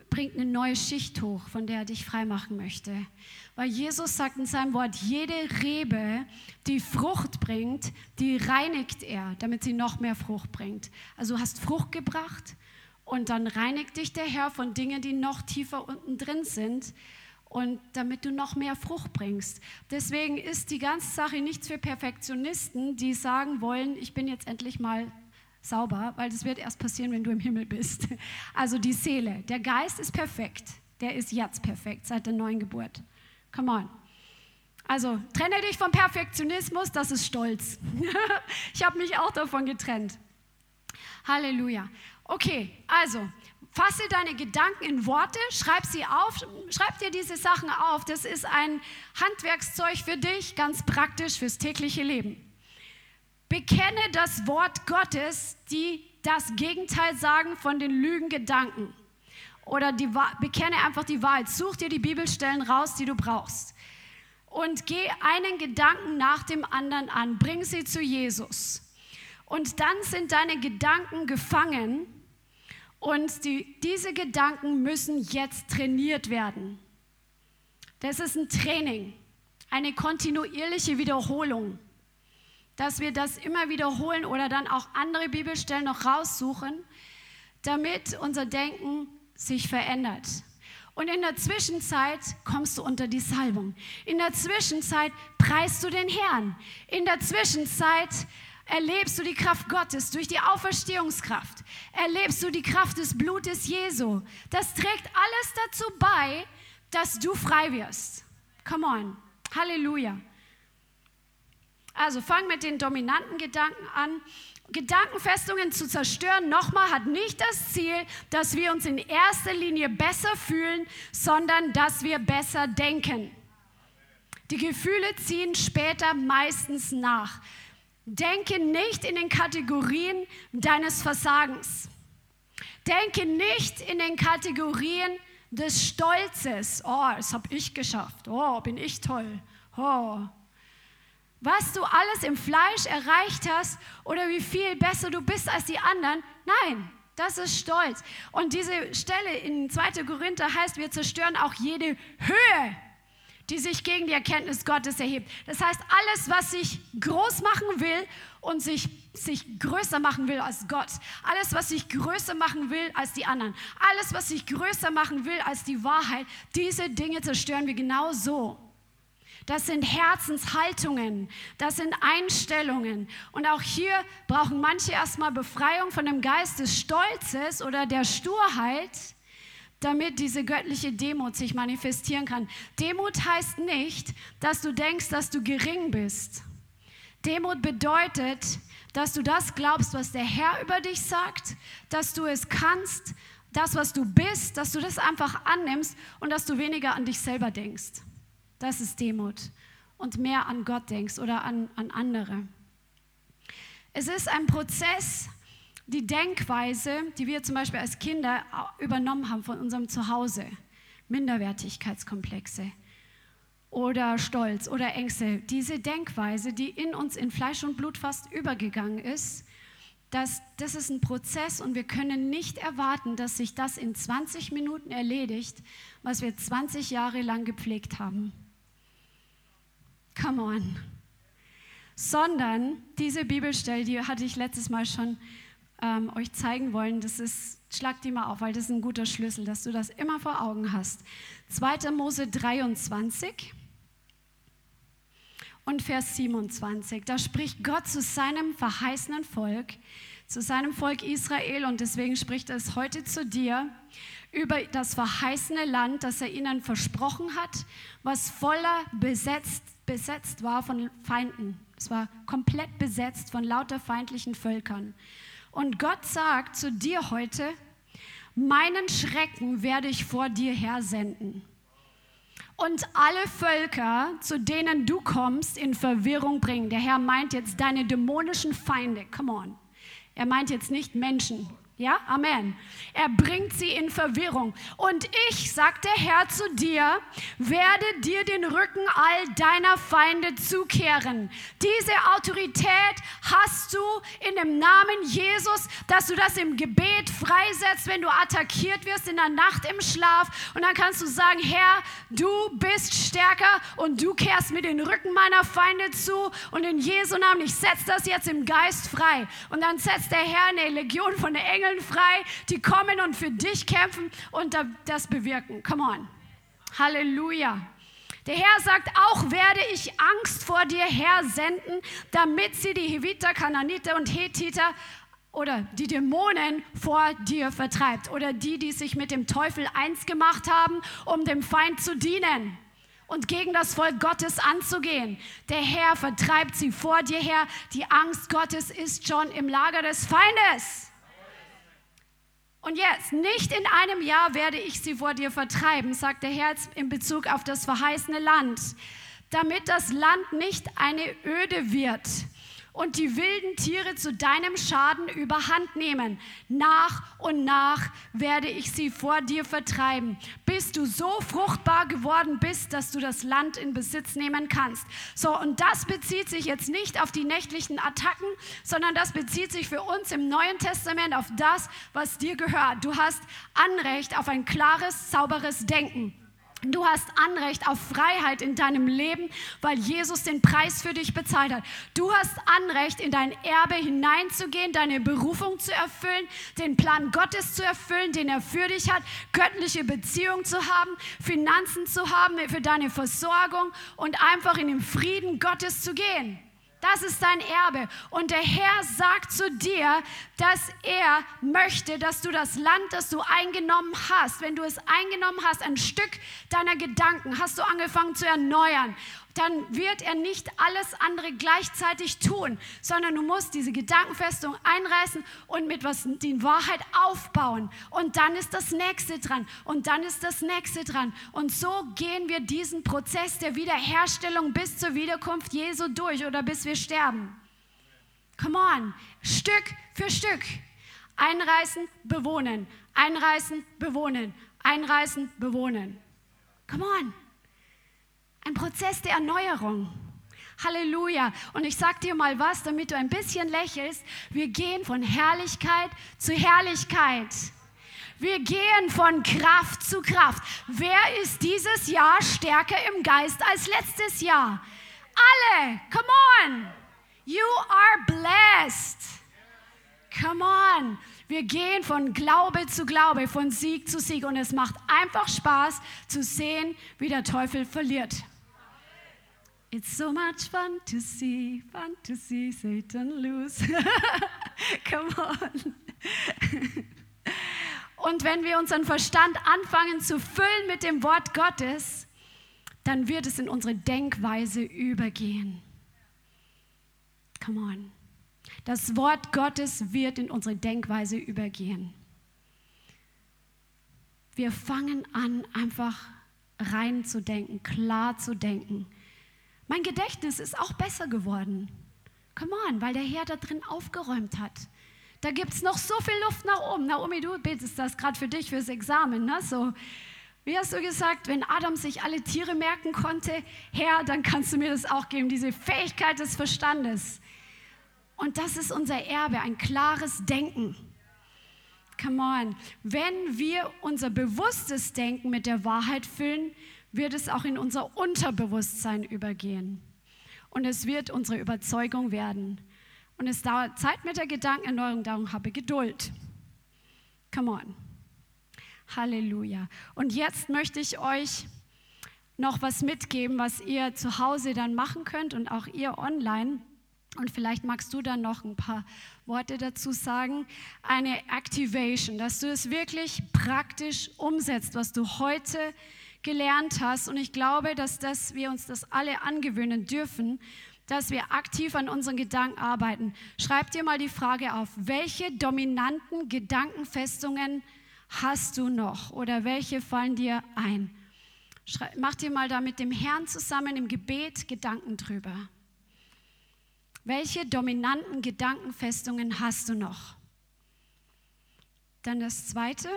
bringt eine neue Schicht hoch, von der er dich freimachen möchte. Weil Jesus sagt in seinem Wort, jede Rebe, die Frucht bringt, die reinigt er, damit sie noch mehr Frucht bringt. Also du hast Frucht gebracht und dann reinigt dich der Herr von Dingen, die noch tiefer unten drin sind und damit du noch mehr Frucht bringst. Deswegen ist die ganze Sache nichts für Perfektionisten, die sagen wollen, ich bin jetzt endlich mal sauber, weil das wird erst passieren, wenn du im Himmel bist. Also die Seele, der Geist ist perfekt, der ist jetzt perfekt seit der neuen Geburt. Come on. Also trenne dich vom Perfektionismus, das ist Stolz. ich habe mich auch davon getrennt. Halleluja. Okay, also fasse deine Gedanken in Worte, schreib sie auf, schreib dir diese Sachen auf. Das ist ein Handwerkszeug für dich, ganz praktisch fürs tägliche Leben. Bekenne das Wort Gottes, die das Gegenteil sagen von den Lügengedanken. Oder die, bekenne einfach die Wahrheit. Such dir die Bibelstellen raus, die du brauchst. Und geh einen Gedanken nach dem anderen an. Bring sie zu Jesus. Und dann sind deine Gedanken gefangen. Und die, diese Gedanken müssen jetzt trainiert werden. Das ist ein Training, eine kontinuierliche Wiederholung dass wir das immer wiederholen oder dann auch andere Bibelstellen noch raussuchen, damit unser Denken sich verändert. Und in der Zwischenzeit kommst du unter die Salbung. In der Zwischenzeit preist du den Herrn. In der Zwischenzeit erlebst du die Kraft Gottes durch die Auferstehungskraft. Erlebst du die Kraft des Blutes Jesu. Das trägt alles dazu bei, dass du frei wirst. Come on. Halleluja. Also fang mit den dominanten Gedanken an. Gedankenfestungen zu zerstören, nochmal, hat nicht das Ziel, dass wir uns in erster Linie besser fühlen, sondern dass wir besser denken. Die Gefühle ziehen später meistens nach. Denke nicht in den Kategorien deines Versagens. Denke nicht in den Kategorien des Stolzes. Oh, das habe ich geschafft. Oh, bin ich toll. Oh, was du alles im Fleisch erreicht hast oder wie viel besser du bist als die anderen. Nein, das ist Stolz. Und diese Stelle in 2. Korinther heißt, wir zerstören auch jede Höhe, die sich gegen die Erkenntnis Gottes erhebt. Das heißt, alles, was sich groß machen will und sich, sich größer machen will als Gott, alles, was sich größer machen will als die anderen, alles, was sich größer machen will als die Wahrheit, diese Dinge zerstören wir genau so. Das sind Herzenshaltungen, das sind Einstellungen. Und auch hier brauchen manche erstmal Befreiung von dem Geist des Stolzes oder der Sturheit, damit diese göttliche Demut sich manifestieren kann. Demut heißt nicht, dass du denkst, dass du gering bist. Demut bedeutet, dass du das glaubst, was der Herr über dich sagt, dass du es kannst, das, was du bist, dass du das einfach annimmst und dass du weniger an dich selber denkst. Das ist Demut. Und mehr an Gott denkst oder an, an andere. Es ist ein Prozess, die Denkweise, die wir zum Beispiel als Kinder übernommen haben von unserem Zuhause. Minderwertigkeitskomplexe oder Stolz oder Ängste. Diese Denkweise, die in uns in Fleisch und Blut fast übergegangen ist, das, das ist ein Prozess und wir können nicht erwarten, dass sich das in 20 Minuten erledigt, was wir 20 Jahre lang gepflegt haben. Come on. Sondern diese Bibelstelle, die hatte ich letztes Mal schon ähm, euch zeigen wollen, das ist, schlag die mal auf, weil das ist ein guter Schlüssel, dass du das immer vor Augen hast. 2. Mose 23 und Vers 27. Da spricht Gott zu seinem verheißenen Volk, zu seinem Volk Israel und deswegen spricht er es heute zu dir über das verheißene Land, das er ihnen versprochen hat, was voller besetzt, besetzt war von Feinden. Es war komplett besetzt von lauter feindlichen Völkern. Und Gott sagt zu dir heute, meinen Schrecken werde ich vor dir hersenden. Und alle Völker, zu denen du kommst, in Verwirrung bringen. Der Herr meint jetzt deine dämonischen Feinde. Come on. Er meint jetzt nicht Menschen, ja, Amen. Er bringt sie in Verwirrung. Und ich, sagt der Herr zu dir, werde dir den Rücken all deiner Feinde zukehren. Diese Autorität hast du in dem Namen Jesus, dass du das im Gebet freisetzt, wenn du attackiert wirst in der Nacht im Schlaf. Und dann kannst du sagen, Herr, du bist stärker und du kehrst mir den Rücken meiner Feinde zu. Und in Jesu Namen, ich setze das jetzt im Geist frei. Und dann setzt der Herr eine Legion von Engeln Engeln frei, die kommen und für dich kämpfen und das bewirken. Come on. Halleluja. Der Herr sagt, auch werde ich Angst vor dir hersenden, damit sie die Heviter, Kananiter und Hethiter oder die Dämonen vor dir vertreibt oder die, die sich mit dem Teufel eins gemacht haben, um dem Feind zu dienen und gegen das Volk Gottes anzugehen. Der Herr vertreibt sie vor dir her. Die Angst Gottes ist schon im Lager des Feindes. Und jetzt, nicht in einem Jahr werde ich sie vor dir vertreiben, sagt der Herr in Bezug auf das verheißene Land, damit das Land nicht eine Öde wird und die wilden Tiere zu deinem Schaden überhand nehmen. Nach und nach werde ich sie vor dir vertreiben, bis du so fruchtbar geworden bist, dass du das Land in Besitz nehmen kannst. So, und das bezieht sich jetzt nicht auf die nächtlichen Attacken, sondern das bezieht sich für uns im Neuen Testament auf das, was dir gehört. Du hast Anrecht auf ein klares, sauberes Denken. Du hast Anrecht auf Freiheit in deinem Leben, weil Jesus den Preis für dich bezahlt hat. Du hast Anrecht, in dein Erbe hineinzugehen, deine Berufung zu erfüllen, den Plan Gottes zu erfüllen, den er für dich hat, göttliche Beziehung zu haben, Finanzen zu haben für deine Versorgung und einfach in den Frieden Gottes zu gehen. Das ist dein Erbe. Und der Herr sagt zu dir, dass er möchte, dass du das Land, das du eingenommen hast, wenn du es eingenommen hast, ein Stück deiner Gedanken, hast du angefangen zu erneuern dann wird er nicht alles andere gleichzeitig tun, sondern du musst diese Gedankenfestung einreißen und mit was die Wahrheit aufbauen. Und dann ist das nächste dran und dann ist das nächste dran. Und so gehen wir diesen Prozess der Wiederherstellung bis zur Wiederkunft Jesu durch oder bis wir sterben. Come on, Stück für Stück. Einreißen, bewohnen, einreißen, bewohnen, einreißen, bewohnen. Come on. Ein Prozess der Erneuerung. Halleluja. Und ich sag dir mal was, damit du ein bisschen lächelst. Wir gehen von Herrlichkeit zu Herrlichkeit. Wir gehen von Kraft zu Kraft. Wer ist dieses Jahr stärker im Geist als letztes Jahr? Alle. Come on. You are blessed. Come on. Wir gehen von Glaube zu Glaube, von Sieg zu Sieg. Und es macht einfach Spaß zu sehen, wie der Teufel verliert. It's so much fun to see, fun to see Satan lose. Come on. Und wenn wir unseren Verstand anfangen zu füllen mit dem Wort Gottes, dann wird es in unsere Denkweise übergehen. Come on. Das Wort Gottes wird in unsere Denkweise übergehen. Wir fangen an, einfach rein zu denken, klar zu denken mein Gedächtnis ist auch besser geworden. Come on, weil der Herr da drin aufgeräumt hat. Da gibt es noch so viel Luft nach oben. Naomi, du betest das gerade für dich, fürs Examen. Ne? So, wie hast du gesagt, wenn Adam sich alle Tiere merken konnte, Herr, dann kannst du mir das auch geben, diese Fähigkeit des Verstandes. Und das ist unser Erbe, ein klares Denken. Come on. Wenn wir unser bewusstes Denken mit der Wahrheit füllen, wird es auch in unser Unterbewusstsein übergehen. Und es wird unsere Überzeugung werden. Und es dauert Zeit mit der Gedankenerneuerung, darum habe Geduld. Come on. Halleluja. Und jetzt möchte ich euch noch was mitgeben, was ihr zu Hause dann machen könnt und auch ihr online. Und vielleicht magst du dann noch ein paar Worte dazu sagen. Eine Activation, dass du es wirklich praktisch umsetzt, was du heute gelernt hast. Und ich glaube, dass das, wir uns das alle angewöhnen dürfen, dass wir aktiv an unseren Gedanken arbeiten. Schreib dir mal die Frage auf, welche dominanten Gedankenfestungen hast du noch oder welche fallen dir ein? Mach dir mal da mit dem Herrn zusammen im Gebet Gedanken drüber. Welche dominanten Gedankenfestungen hast du noch? Dann das zweite.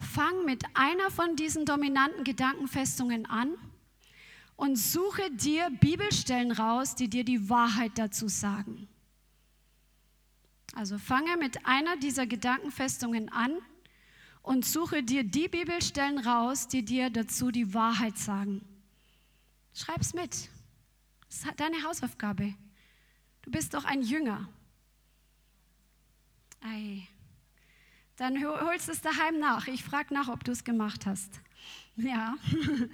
Fang mit einer von diesen dominanten Gedankenfestungen an und suche dir Bibelstellen raus, die dir die Wahrheit dazu sagen. Also fange mit einer dieser Gedankenfestungen an und suche dir die Bibelstellen raus, die dir dazu die Wahrheit sagen. Schreib's mit. Das ist deine Hausaufgabe. Du bist doch ein Jünger. Ei. Dann holst du es daheim nach. Ich frage nach, ob du es gemacht hast. Ja.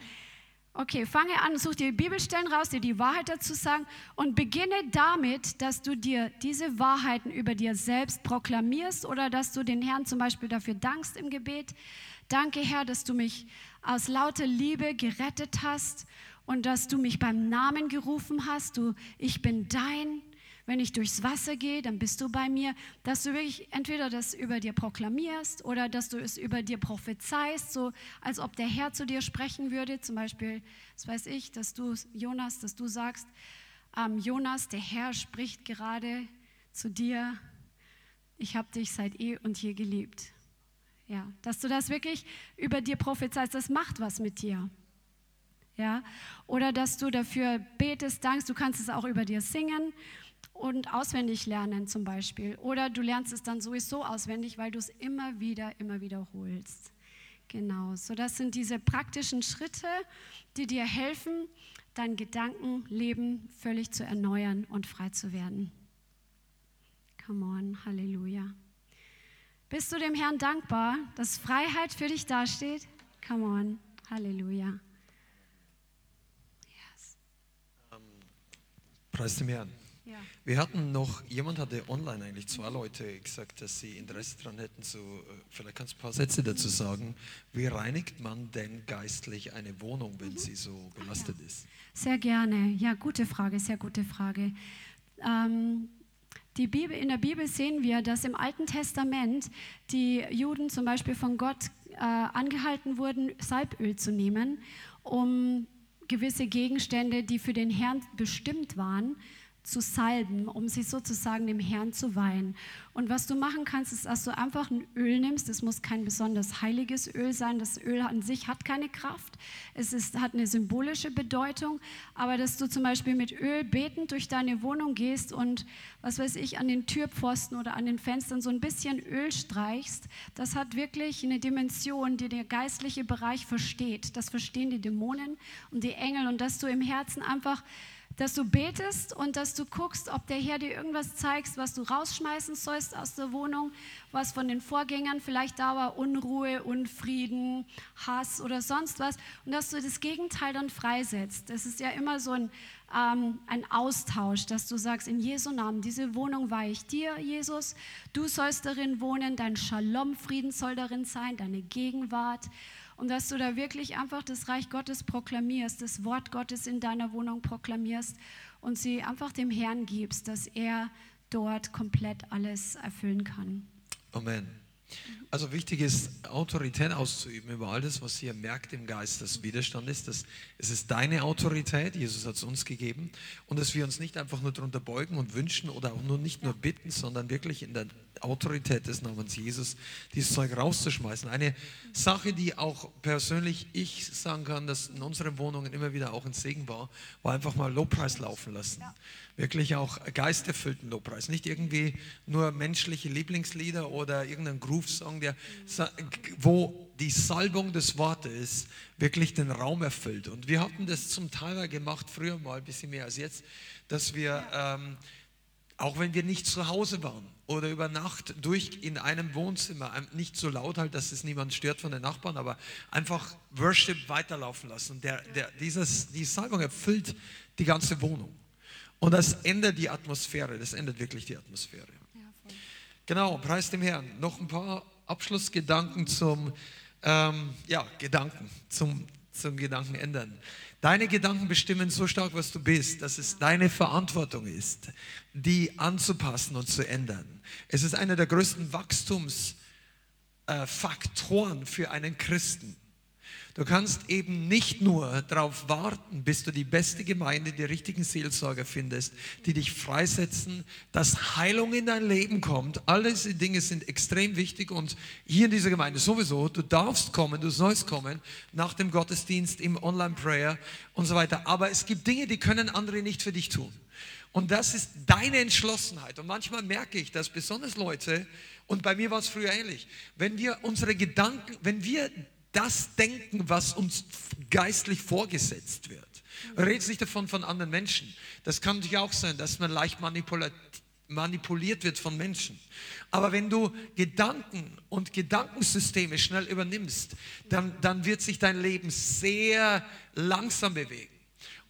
Okay, fange an, such dir Bibelstellen raus, die die Wahrheit dazu sagen und beginne damit, dass du dir diese Wahrheiten über dir selbst proklamierst oder dass du den Herrn zum Beispiel dafür dankst im Gebet. Danke, Herr, dass du mich aus lauter Liebe gerettet hast und dass du mich beim Namen gerufen hast. Du, ich bin dein wenn ich durchs Wasser gehe, dann bist du bei mir, dass du wirklich entweder das über dir proklamierst oder dass du es über dir prophezeist, so als ob der Herr zu dir sprechen würde. Zum Beispiel, das weiß ich, dass du, Jonas, dass du sagst, ähm, Jonas, der Herr spricht gerade zu dir, ich habe dich seit eh und je geliebt. Ja, dass du das wirklich über dir prophezeist, das macht was mit dir. Ja, oder dass du dafür betest, dankst, du kannst es auch über dir singen und auswendig lernen zum Beispiel. Oder du lernst es dann sowieso auswendig, weil du es immer wieder, immer wiederholst. Genau, so das sind diese praktischen Schritte, die dir helfen, dein Gedankenleben völlig zu erneuern und frei zu werden. Come on, Halleluja. Bist du dem Herrn dankbar, dass Freiheit für dich dasteht? Come on, Halleluja. Yes. Um, preis dem Herrn. Ja. Wir hatten noch, jemand hatte online eigentlich zwei Leute gesagt, dass sie Interesse daran hätten, so, äh, vielleicht kannst du ein paar Sätze dazu sagen. Wie reinigt man denn geistlich eine Wohnung, wenn mhm. sie so belastet ja. ist? Sehr gerne. Ja, gute Frage, sehr gute Frage. Ähm, die Bibel, in der Bibel sehen wir, dass im Alten Testament die Juden zum Beispiel von Gott äh, angehalten wurden, Salböl zu nehmen, um gewisse Gegenstände, die für den Herrn bestimmt waren, zu salben, um sie sozusagen dem Herrn zu weihen. Und was du machen kannst, ist, dass du einfach ein Öl nimmst. Es muss kein besonders heiliges Öl sein. Das Öl an sich hat keine Kraft. Es ist, hat eine symbolische Bedeutung. Aber dass du zum Beispiel mit Öl betend durch deine Wohnung gehst und, was weiß ich, an den Türpfosten oder an den Fenstern so ein bisschen Öl streichst, das hat wirklich eine Dimension, die der geistliche Bereich versteht. Das verstehen die Dämonen und die Engel. Und dass du im Herzen einfach dass du betest und dass du guckst, ob der Herr dir irgendwas zeigt, was du rausschmeißen sollst aus der Wohnung, was von den Vorgängern vielleicht da war, Unruhe, Unfrieden, Hass oder sonst was, und dass du das Gegenteil dann freisetzt. Das ist ja immer so ein, ähm, ein Austausch, dass du sagst, in Jesu Namen, diese Wohnung weihe ich dir, Jesus, du sollst darin wohnen, dein Shalom-Frieden soll darin sein, deine Gegenwart und dass du da wirklich einfach das Reich Gottes proklamierst, das Wort Gottes in deiner Wohnung proklamierst und sie einfach dem Herrn gibst, dass er dort komplett alles erfüllen kann. Amen. Also wichtig ist, Autorität auszuüben über all das, was ihr merkt im Geist, dass Widerstand ist. Dass es ist deine Autorität, Jesus hat es uns gegeben. Und dass wir uns nicht einfach nur darunter beugen und wünschen oder auch nur nicht nur bitten, sondern wirklich in der Autorität des Namens Jesus dieses Zeug rauszuschmeißen. Eine Sache, die auch persönlich ich sagen kann, dass in unseren Wohnungen immer wieder auch ein Segen war, war einfach mal Lobpreis laufen lassen. Wirklich auch geisterfüllten Lobpreis. Nicht irgendwie nur menschliche Lieblingslieder oder irgendein Groove-Song, der, wo die Salbung des Wortes wirklich den Raum erfüllt. Und wir hatten das zum Teil gemacht, früher mal ein bisschen mehr als jetzt, dass wir, ähm, auch wenn wir nicht zu Hause waren, oder über Nacht durch in einem Wohnzimmer, nicht so laut halt, dass es niemand stört von den Nachbarn, aber einfach Worship weiterlaufen lassen. Der, der, dieses, die Salbung erfüllt die ganze Wohnung. Und das ändert die Atmosphäre, das ändert wirklich die Atmosphäre. Genau, preis dem Herrn. Noch ein paar Abschlussgedanken zum, ähm, ja, Gedanken, zum, zum Gedanken ändern. Deine Gedanken bestimmen so stark, was du bist, dass es deine Verantwortung ist, die anzupassen und zu ändern. Es ist einer der größten Wachstumsfaktoren für einen Christen. Du kannst eben nicht nur darauf warten, bis du die beste Gemeinde, die richtigen Seelsorger findest, die dich freisetzen, dass Heilung in dein Leben kommt. All diese Dinge sind extrem wichtig und hier in dieser Gemeinde sowieso, du darfst kommen, du sollst kommen nach dem Gottesdienst im Online-Prayer und so weiter. Aber es gibt Dinge, die können andere nicht für dich tun. Und das ist deine Entschlossenheit. Und manchmal merke ich, dass besonders Leute, und bei mir war es früher ähnlich, wenn wir unsere Gedanken, wenn wir das denken, was uns geistlich vorgesetzt wird. Redet nicht davon von anderen Menschen. Das kann natürlich auch sein, dass man leicht manipuliert wird von Menschen. Aber wenn du Gedanken und Gedankensysteme schnell übernimmst, dann, dann wird sich dein Leben sehr langsam bewegen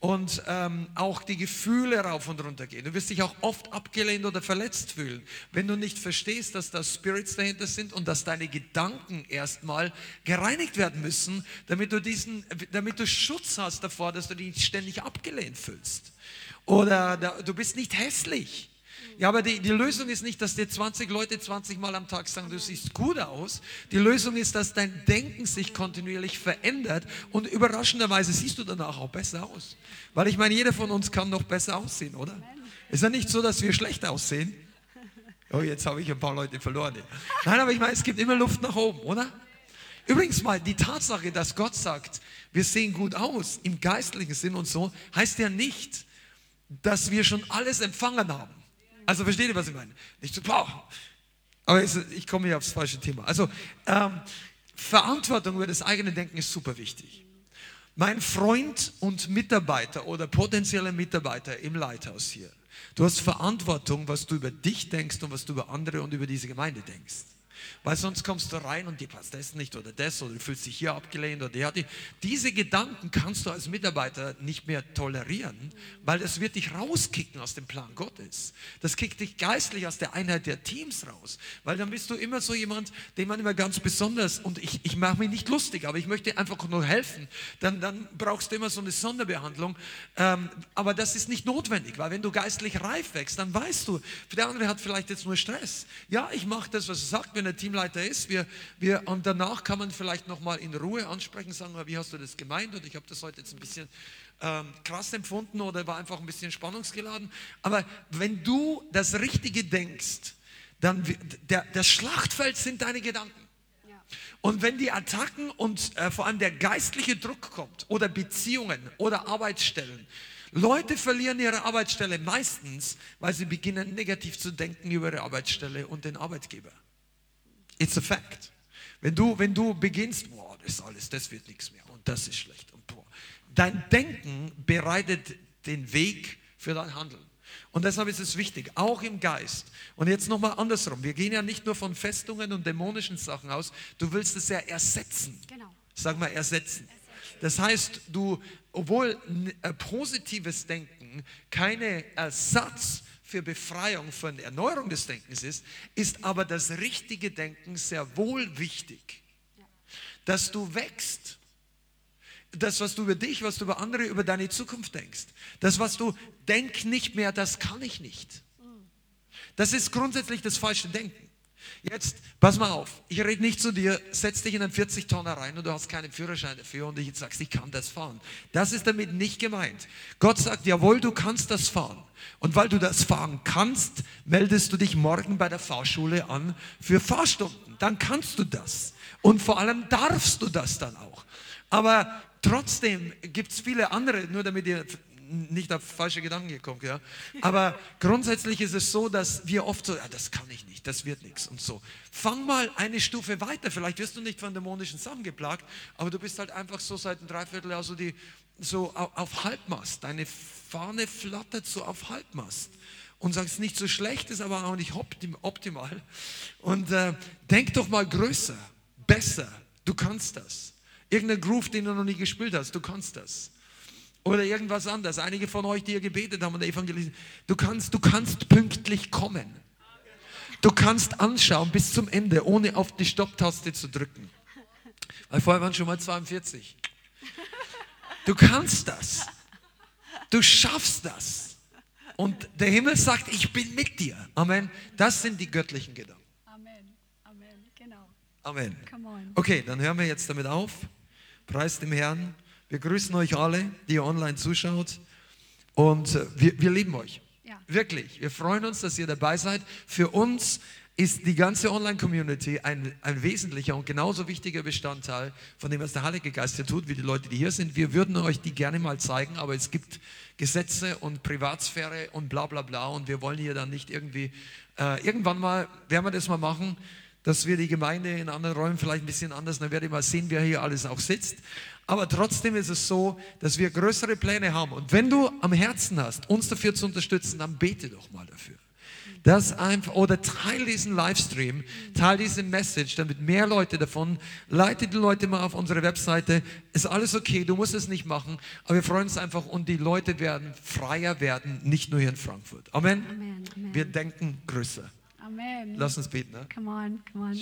und ähm, auch die Gefühle rauf und runter gehen. Du wirst dich auch oft abgelehnt oder verletzt fühlen, wenn du nicht verstehst, dass da Spirits dahinter sind und dass deine Gedanken erstmal gereinigt werden müssen, damit du diesen, damit du Schutz hast davor, dass du dich ständig abgelehnt fühlst. Oder da, du bist nicht hässlich. Ja, aber die, die Lösung ist nicht, dass dir 20 Leute 20 Mal am Tag sagen, du siehst gut aus. Die Lösung ist, dass dein Denken sich kontinuierlich verändert und überraschenderweise siehst du danach auch besser aus. Weil ich meine, jeder von uns kann noch besser aussehen, oder? Ist ja nicht so, dass wir schlecht aussehen. Oh, jetzt habe ich ein paar Leute verloren. Nein, aber ich meine, es gibt immer Luft nach oben, oder? Übrigens mal, die Tatsache, dass Gott sagt, wir sehen gut aus, im geistlichen Sinn und so, heißt ja nicht, dass wir schon alles empfangen haben. Also versteht ihr, was ich meine? Nicht so, boah. Aber ich komme hier aufs falsche Thema. Also ähm, Verantwortung über das eigene Denken ist super wichtig. Mein Freund und Mitarbeiter oder potenzieller Mitarbeiter im Leithaus hier, du hast Verantwortung, was du über dich denkst und was du über andere und über diese Gemeinde denkst. Weil sonst kommst du rein und dir passt das nicht oder das oder du fühlst dich hier abgelehnt oder ja, die, diese Gedanken kannst du als Mitarbeiter nicht mehr tolerieren, weil das wird dich rauskicken aus dem Plan Gottes. Das kickt dich geistlich aus der Einheit der Teams raus, weil dann bist du immer so jemand, den man immer ganz besonders und ich, ich mache mich nicht lustig, aber ich möchte einfach nur helfen. Dann, dann brauchst du immer so eine Sonderbehandlung, ähm, aber das ist nicht notwendig, weil wenn du geistlich reif wächst, dann weißt du, der andere hat vielleicht jetzt nur Stress. Ja, ich mache das, was er sagt, wenn er Teamleiter ist. Wir, wir, und danach kann man vielleicht nochmal in Ruhe ansprechen, sagen, wie hast du das gemeint? Und ich habe das heute jetzt ein bisschen ähm, krass empfunden oder war einfach ein bisschen spannungsgeladen. Aber wenn du das Richtige denkst, dann der, das Schlachtfeld sind deine Gedanken. Und wenn die Attacken und äh, vor allem der geistliche Druck kommt oder Beziehungen oder Arbeitsstellen, Leute verlieren ihre Arbeitsstelle meistens, weil sie beginnen negativ zu denken über ihre Arbeitsstelle und den Arbeitgeber. It's a fact. Wenn du, wenn du beginnst, boah, das ist alles, das wird nichts mehr und das ist schlecht und boah. Dein Denken bereitet den Weg für dein Handeln. Und deshalb ist es wichtig, auch im Geist. Und jetzt nochmal andersrum. Wir gehen ja nicht nur von Festungen und dämonischen Sachen aus. Du willst es ja ersetzen. Genau. Sag mal ersetzen. Das heißt, du, obwohl positives Denken keine Ersatz für Befreiung von Erneuerung des Denkens ist, ist aber das richtige Denken sehr wohl wichtig. Dass du wächst. Das, was du über dich, was du über andere, über deine Zukunft denkst. Das, was du denk nicht mehr, das kann ich nicht. Das ist grundsätzlich das falsche Denken. Jetzt, pass mal auf, ich rede nicht zu dir, setz dich in einen 40-Tonner rein und du hast keinen Führerschein dafür und ich sagst, ich kann das fahren. Das ist damit nicht gemeint. Gott sagt, jawohl, du kannst das fahren. Und weil du das fahren kannst, meldest du dich morgen bei der Fahrschule an für Fahrstunden. Dann kannst du das. Und vor allem darfst du das dann auch. Aber trotzdem gibt es viele andere, nur damit ihr nicht auf falsche Gedanken kommt. Ja? Aber grundsätzlich ist es so, dass wir oft so, ja, das kann ich nicht, das wird nichts und so. Fang mal eine Stufe weiter. Vielleicht wirst du nicht von dämonischen Sachen geplagt, aber du bist halt einfach so seit einem Dreivierteljahr so, die, so auf Halbmast. Deine Fahne flattert so auf Halbmast und sagst, nicht so schlecht ist, aber auch nicht optimal. Und äh, denk doch mal größer, besser. Du kannst das. Irgendein Groove, den du noch nie gespielt hast, du kannst das. Oder irgendwas anderes. Einige von euch, die ihr gebetet haben und evangelisiert, du kannst, du kannst pünktlich kommen. Du kannst anschauen bis zum Ende, ohne auf die Stopptaste zu drücken. Weil vorher waren schon mal 42. Du kannst das. Du schaffst das. Und der Himmel sagt, ich bin mit dir. Amen. Das sind die göttlichen Gedanken. Amen. Amen. Genau. Amen. Okay, dann hören wir jetzt damit auf. Preis dem Herrn. Wir grüßen euch alle, die ihr online zuschaut. Und äh, wir, wir lieben euch. Ja. Wirklich. Wir freuen uns, dass ihr dabei seid. Für uns ist die ganze Online-Community ein, ein wesentlicher und genauso wichtiger Bestandteil von dem, was der Heilige Geist hier tut, wie die Leute, die hier sind. Wir würden euch die gerne mal zeigen, aber es gibt Gesetze und Privatsphäre und bla bla bla und wir wollen hier dann nicht irgendwie, äh, irgendwann mal werden wir das mal machen, dass wir die Gemeinde in anderen Räumen vielleicht ein bisschen anders, dann werde ich mal sehen, wer hier alles auch sitzt. Aber trotzdem ist es so, dass wir größere Pläne haben. Und wenn du am Herzen hast, uns dafür zu unterstützen, dann bete doch mal dafür. Das einfach, oder teile diesen Livestream, teile diese Message, damit mehr Leute davon, leite die Leute mal auf unsere Webseite. Ist alles okay, du musst es nicht machen, aber wir freuen uns einfach und die Leute werden freier werden, nicht nur hier in Frankfurt. Amen. Amen, Amen. Wir denken größer. Amen. Lass uns beten. Ne? Come on, come on.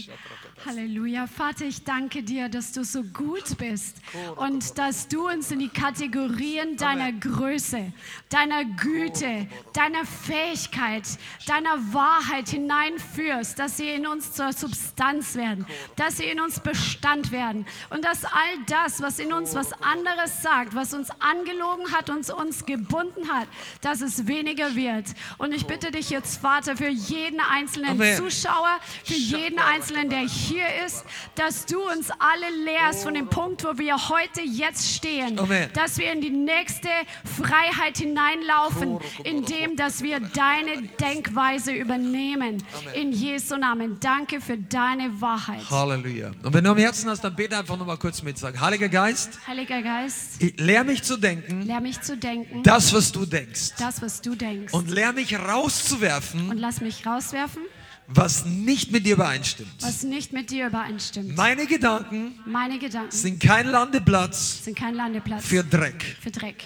Halleluja. Vater, ich danke dir, dass du so gut bist und dass du uns in die Kategorien deiner Größe, deiner Güte, deiner Fähigkeit, deiner Wahrheit hineinführst, dass sie in uns zur Substanz werden, dass sie in uns Bestand werden und dass all das, was in uns was anderes sagt, was uns angelogen hat und uns gebunden hat, dass es weniger wird. Und ich bitte dich jetzt, Vater, für jeden einzelnen einzelnen Amen. Zuschauer, für jeden Einzelnen, der hier ist, dass du uns alle lehrst von dem Punkt, wo wir heute jetzt stehen, dass wir in die nächste Freiheit hineinlaufen, indem dass wir deine Denkweise übernehmen. In Jesu Namen. Danke für deine Wahrheit. Halleluja. Und wenn du am Herzen hast, dann bete einfach nochmal kurz mit. Sag, Heiliger Geist. Heiliger Geist. Lehr mich zu denken. Lehr mich zu denken. Das, was du denkst. Das, was du denkst. Und lehr mich rauszuwerfen. Und lass mich rauswerfen was nicht mit dir übereinstimmt. Was nicht mit dir übereinstimmt. Meine Gedanken, Meine Gedanken sind kein Landeplatz, sind kein Landeplatz für Dreck. Für Dreck.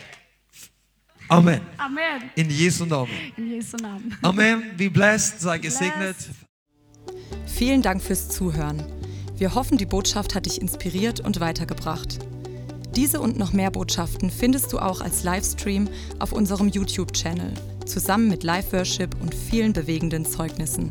Amen. Amen. In Jesu Namen. In Jesu Namen. Amen. Be blessed, sei gesegnet. Vielen Dank fürs Zuhören. Wir hoffen, die Botschaft hat dich inspiriert und weitergebracht. Diese und noch mehr Botschaften findest du auch als Livestream auf unserem YouTube-Channel, zusammen mit Live-Worship und vielen bewegenden Zeugnissen.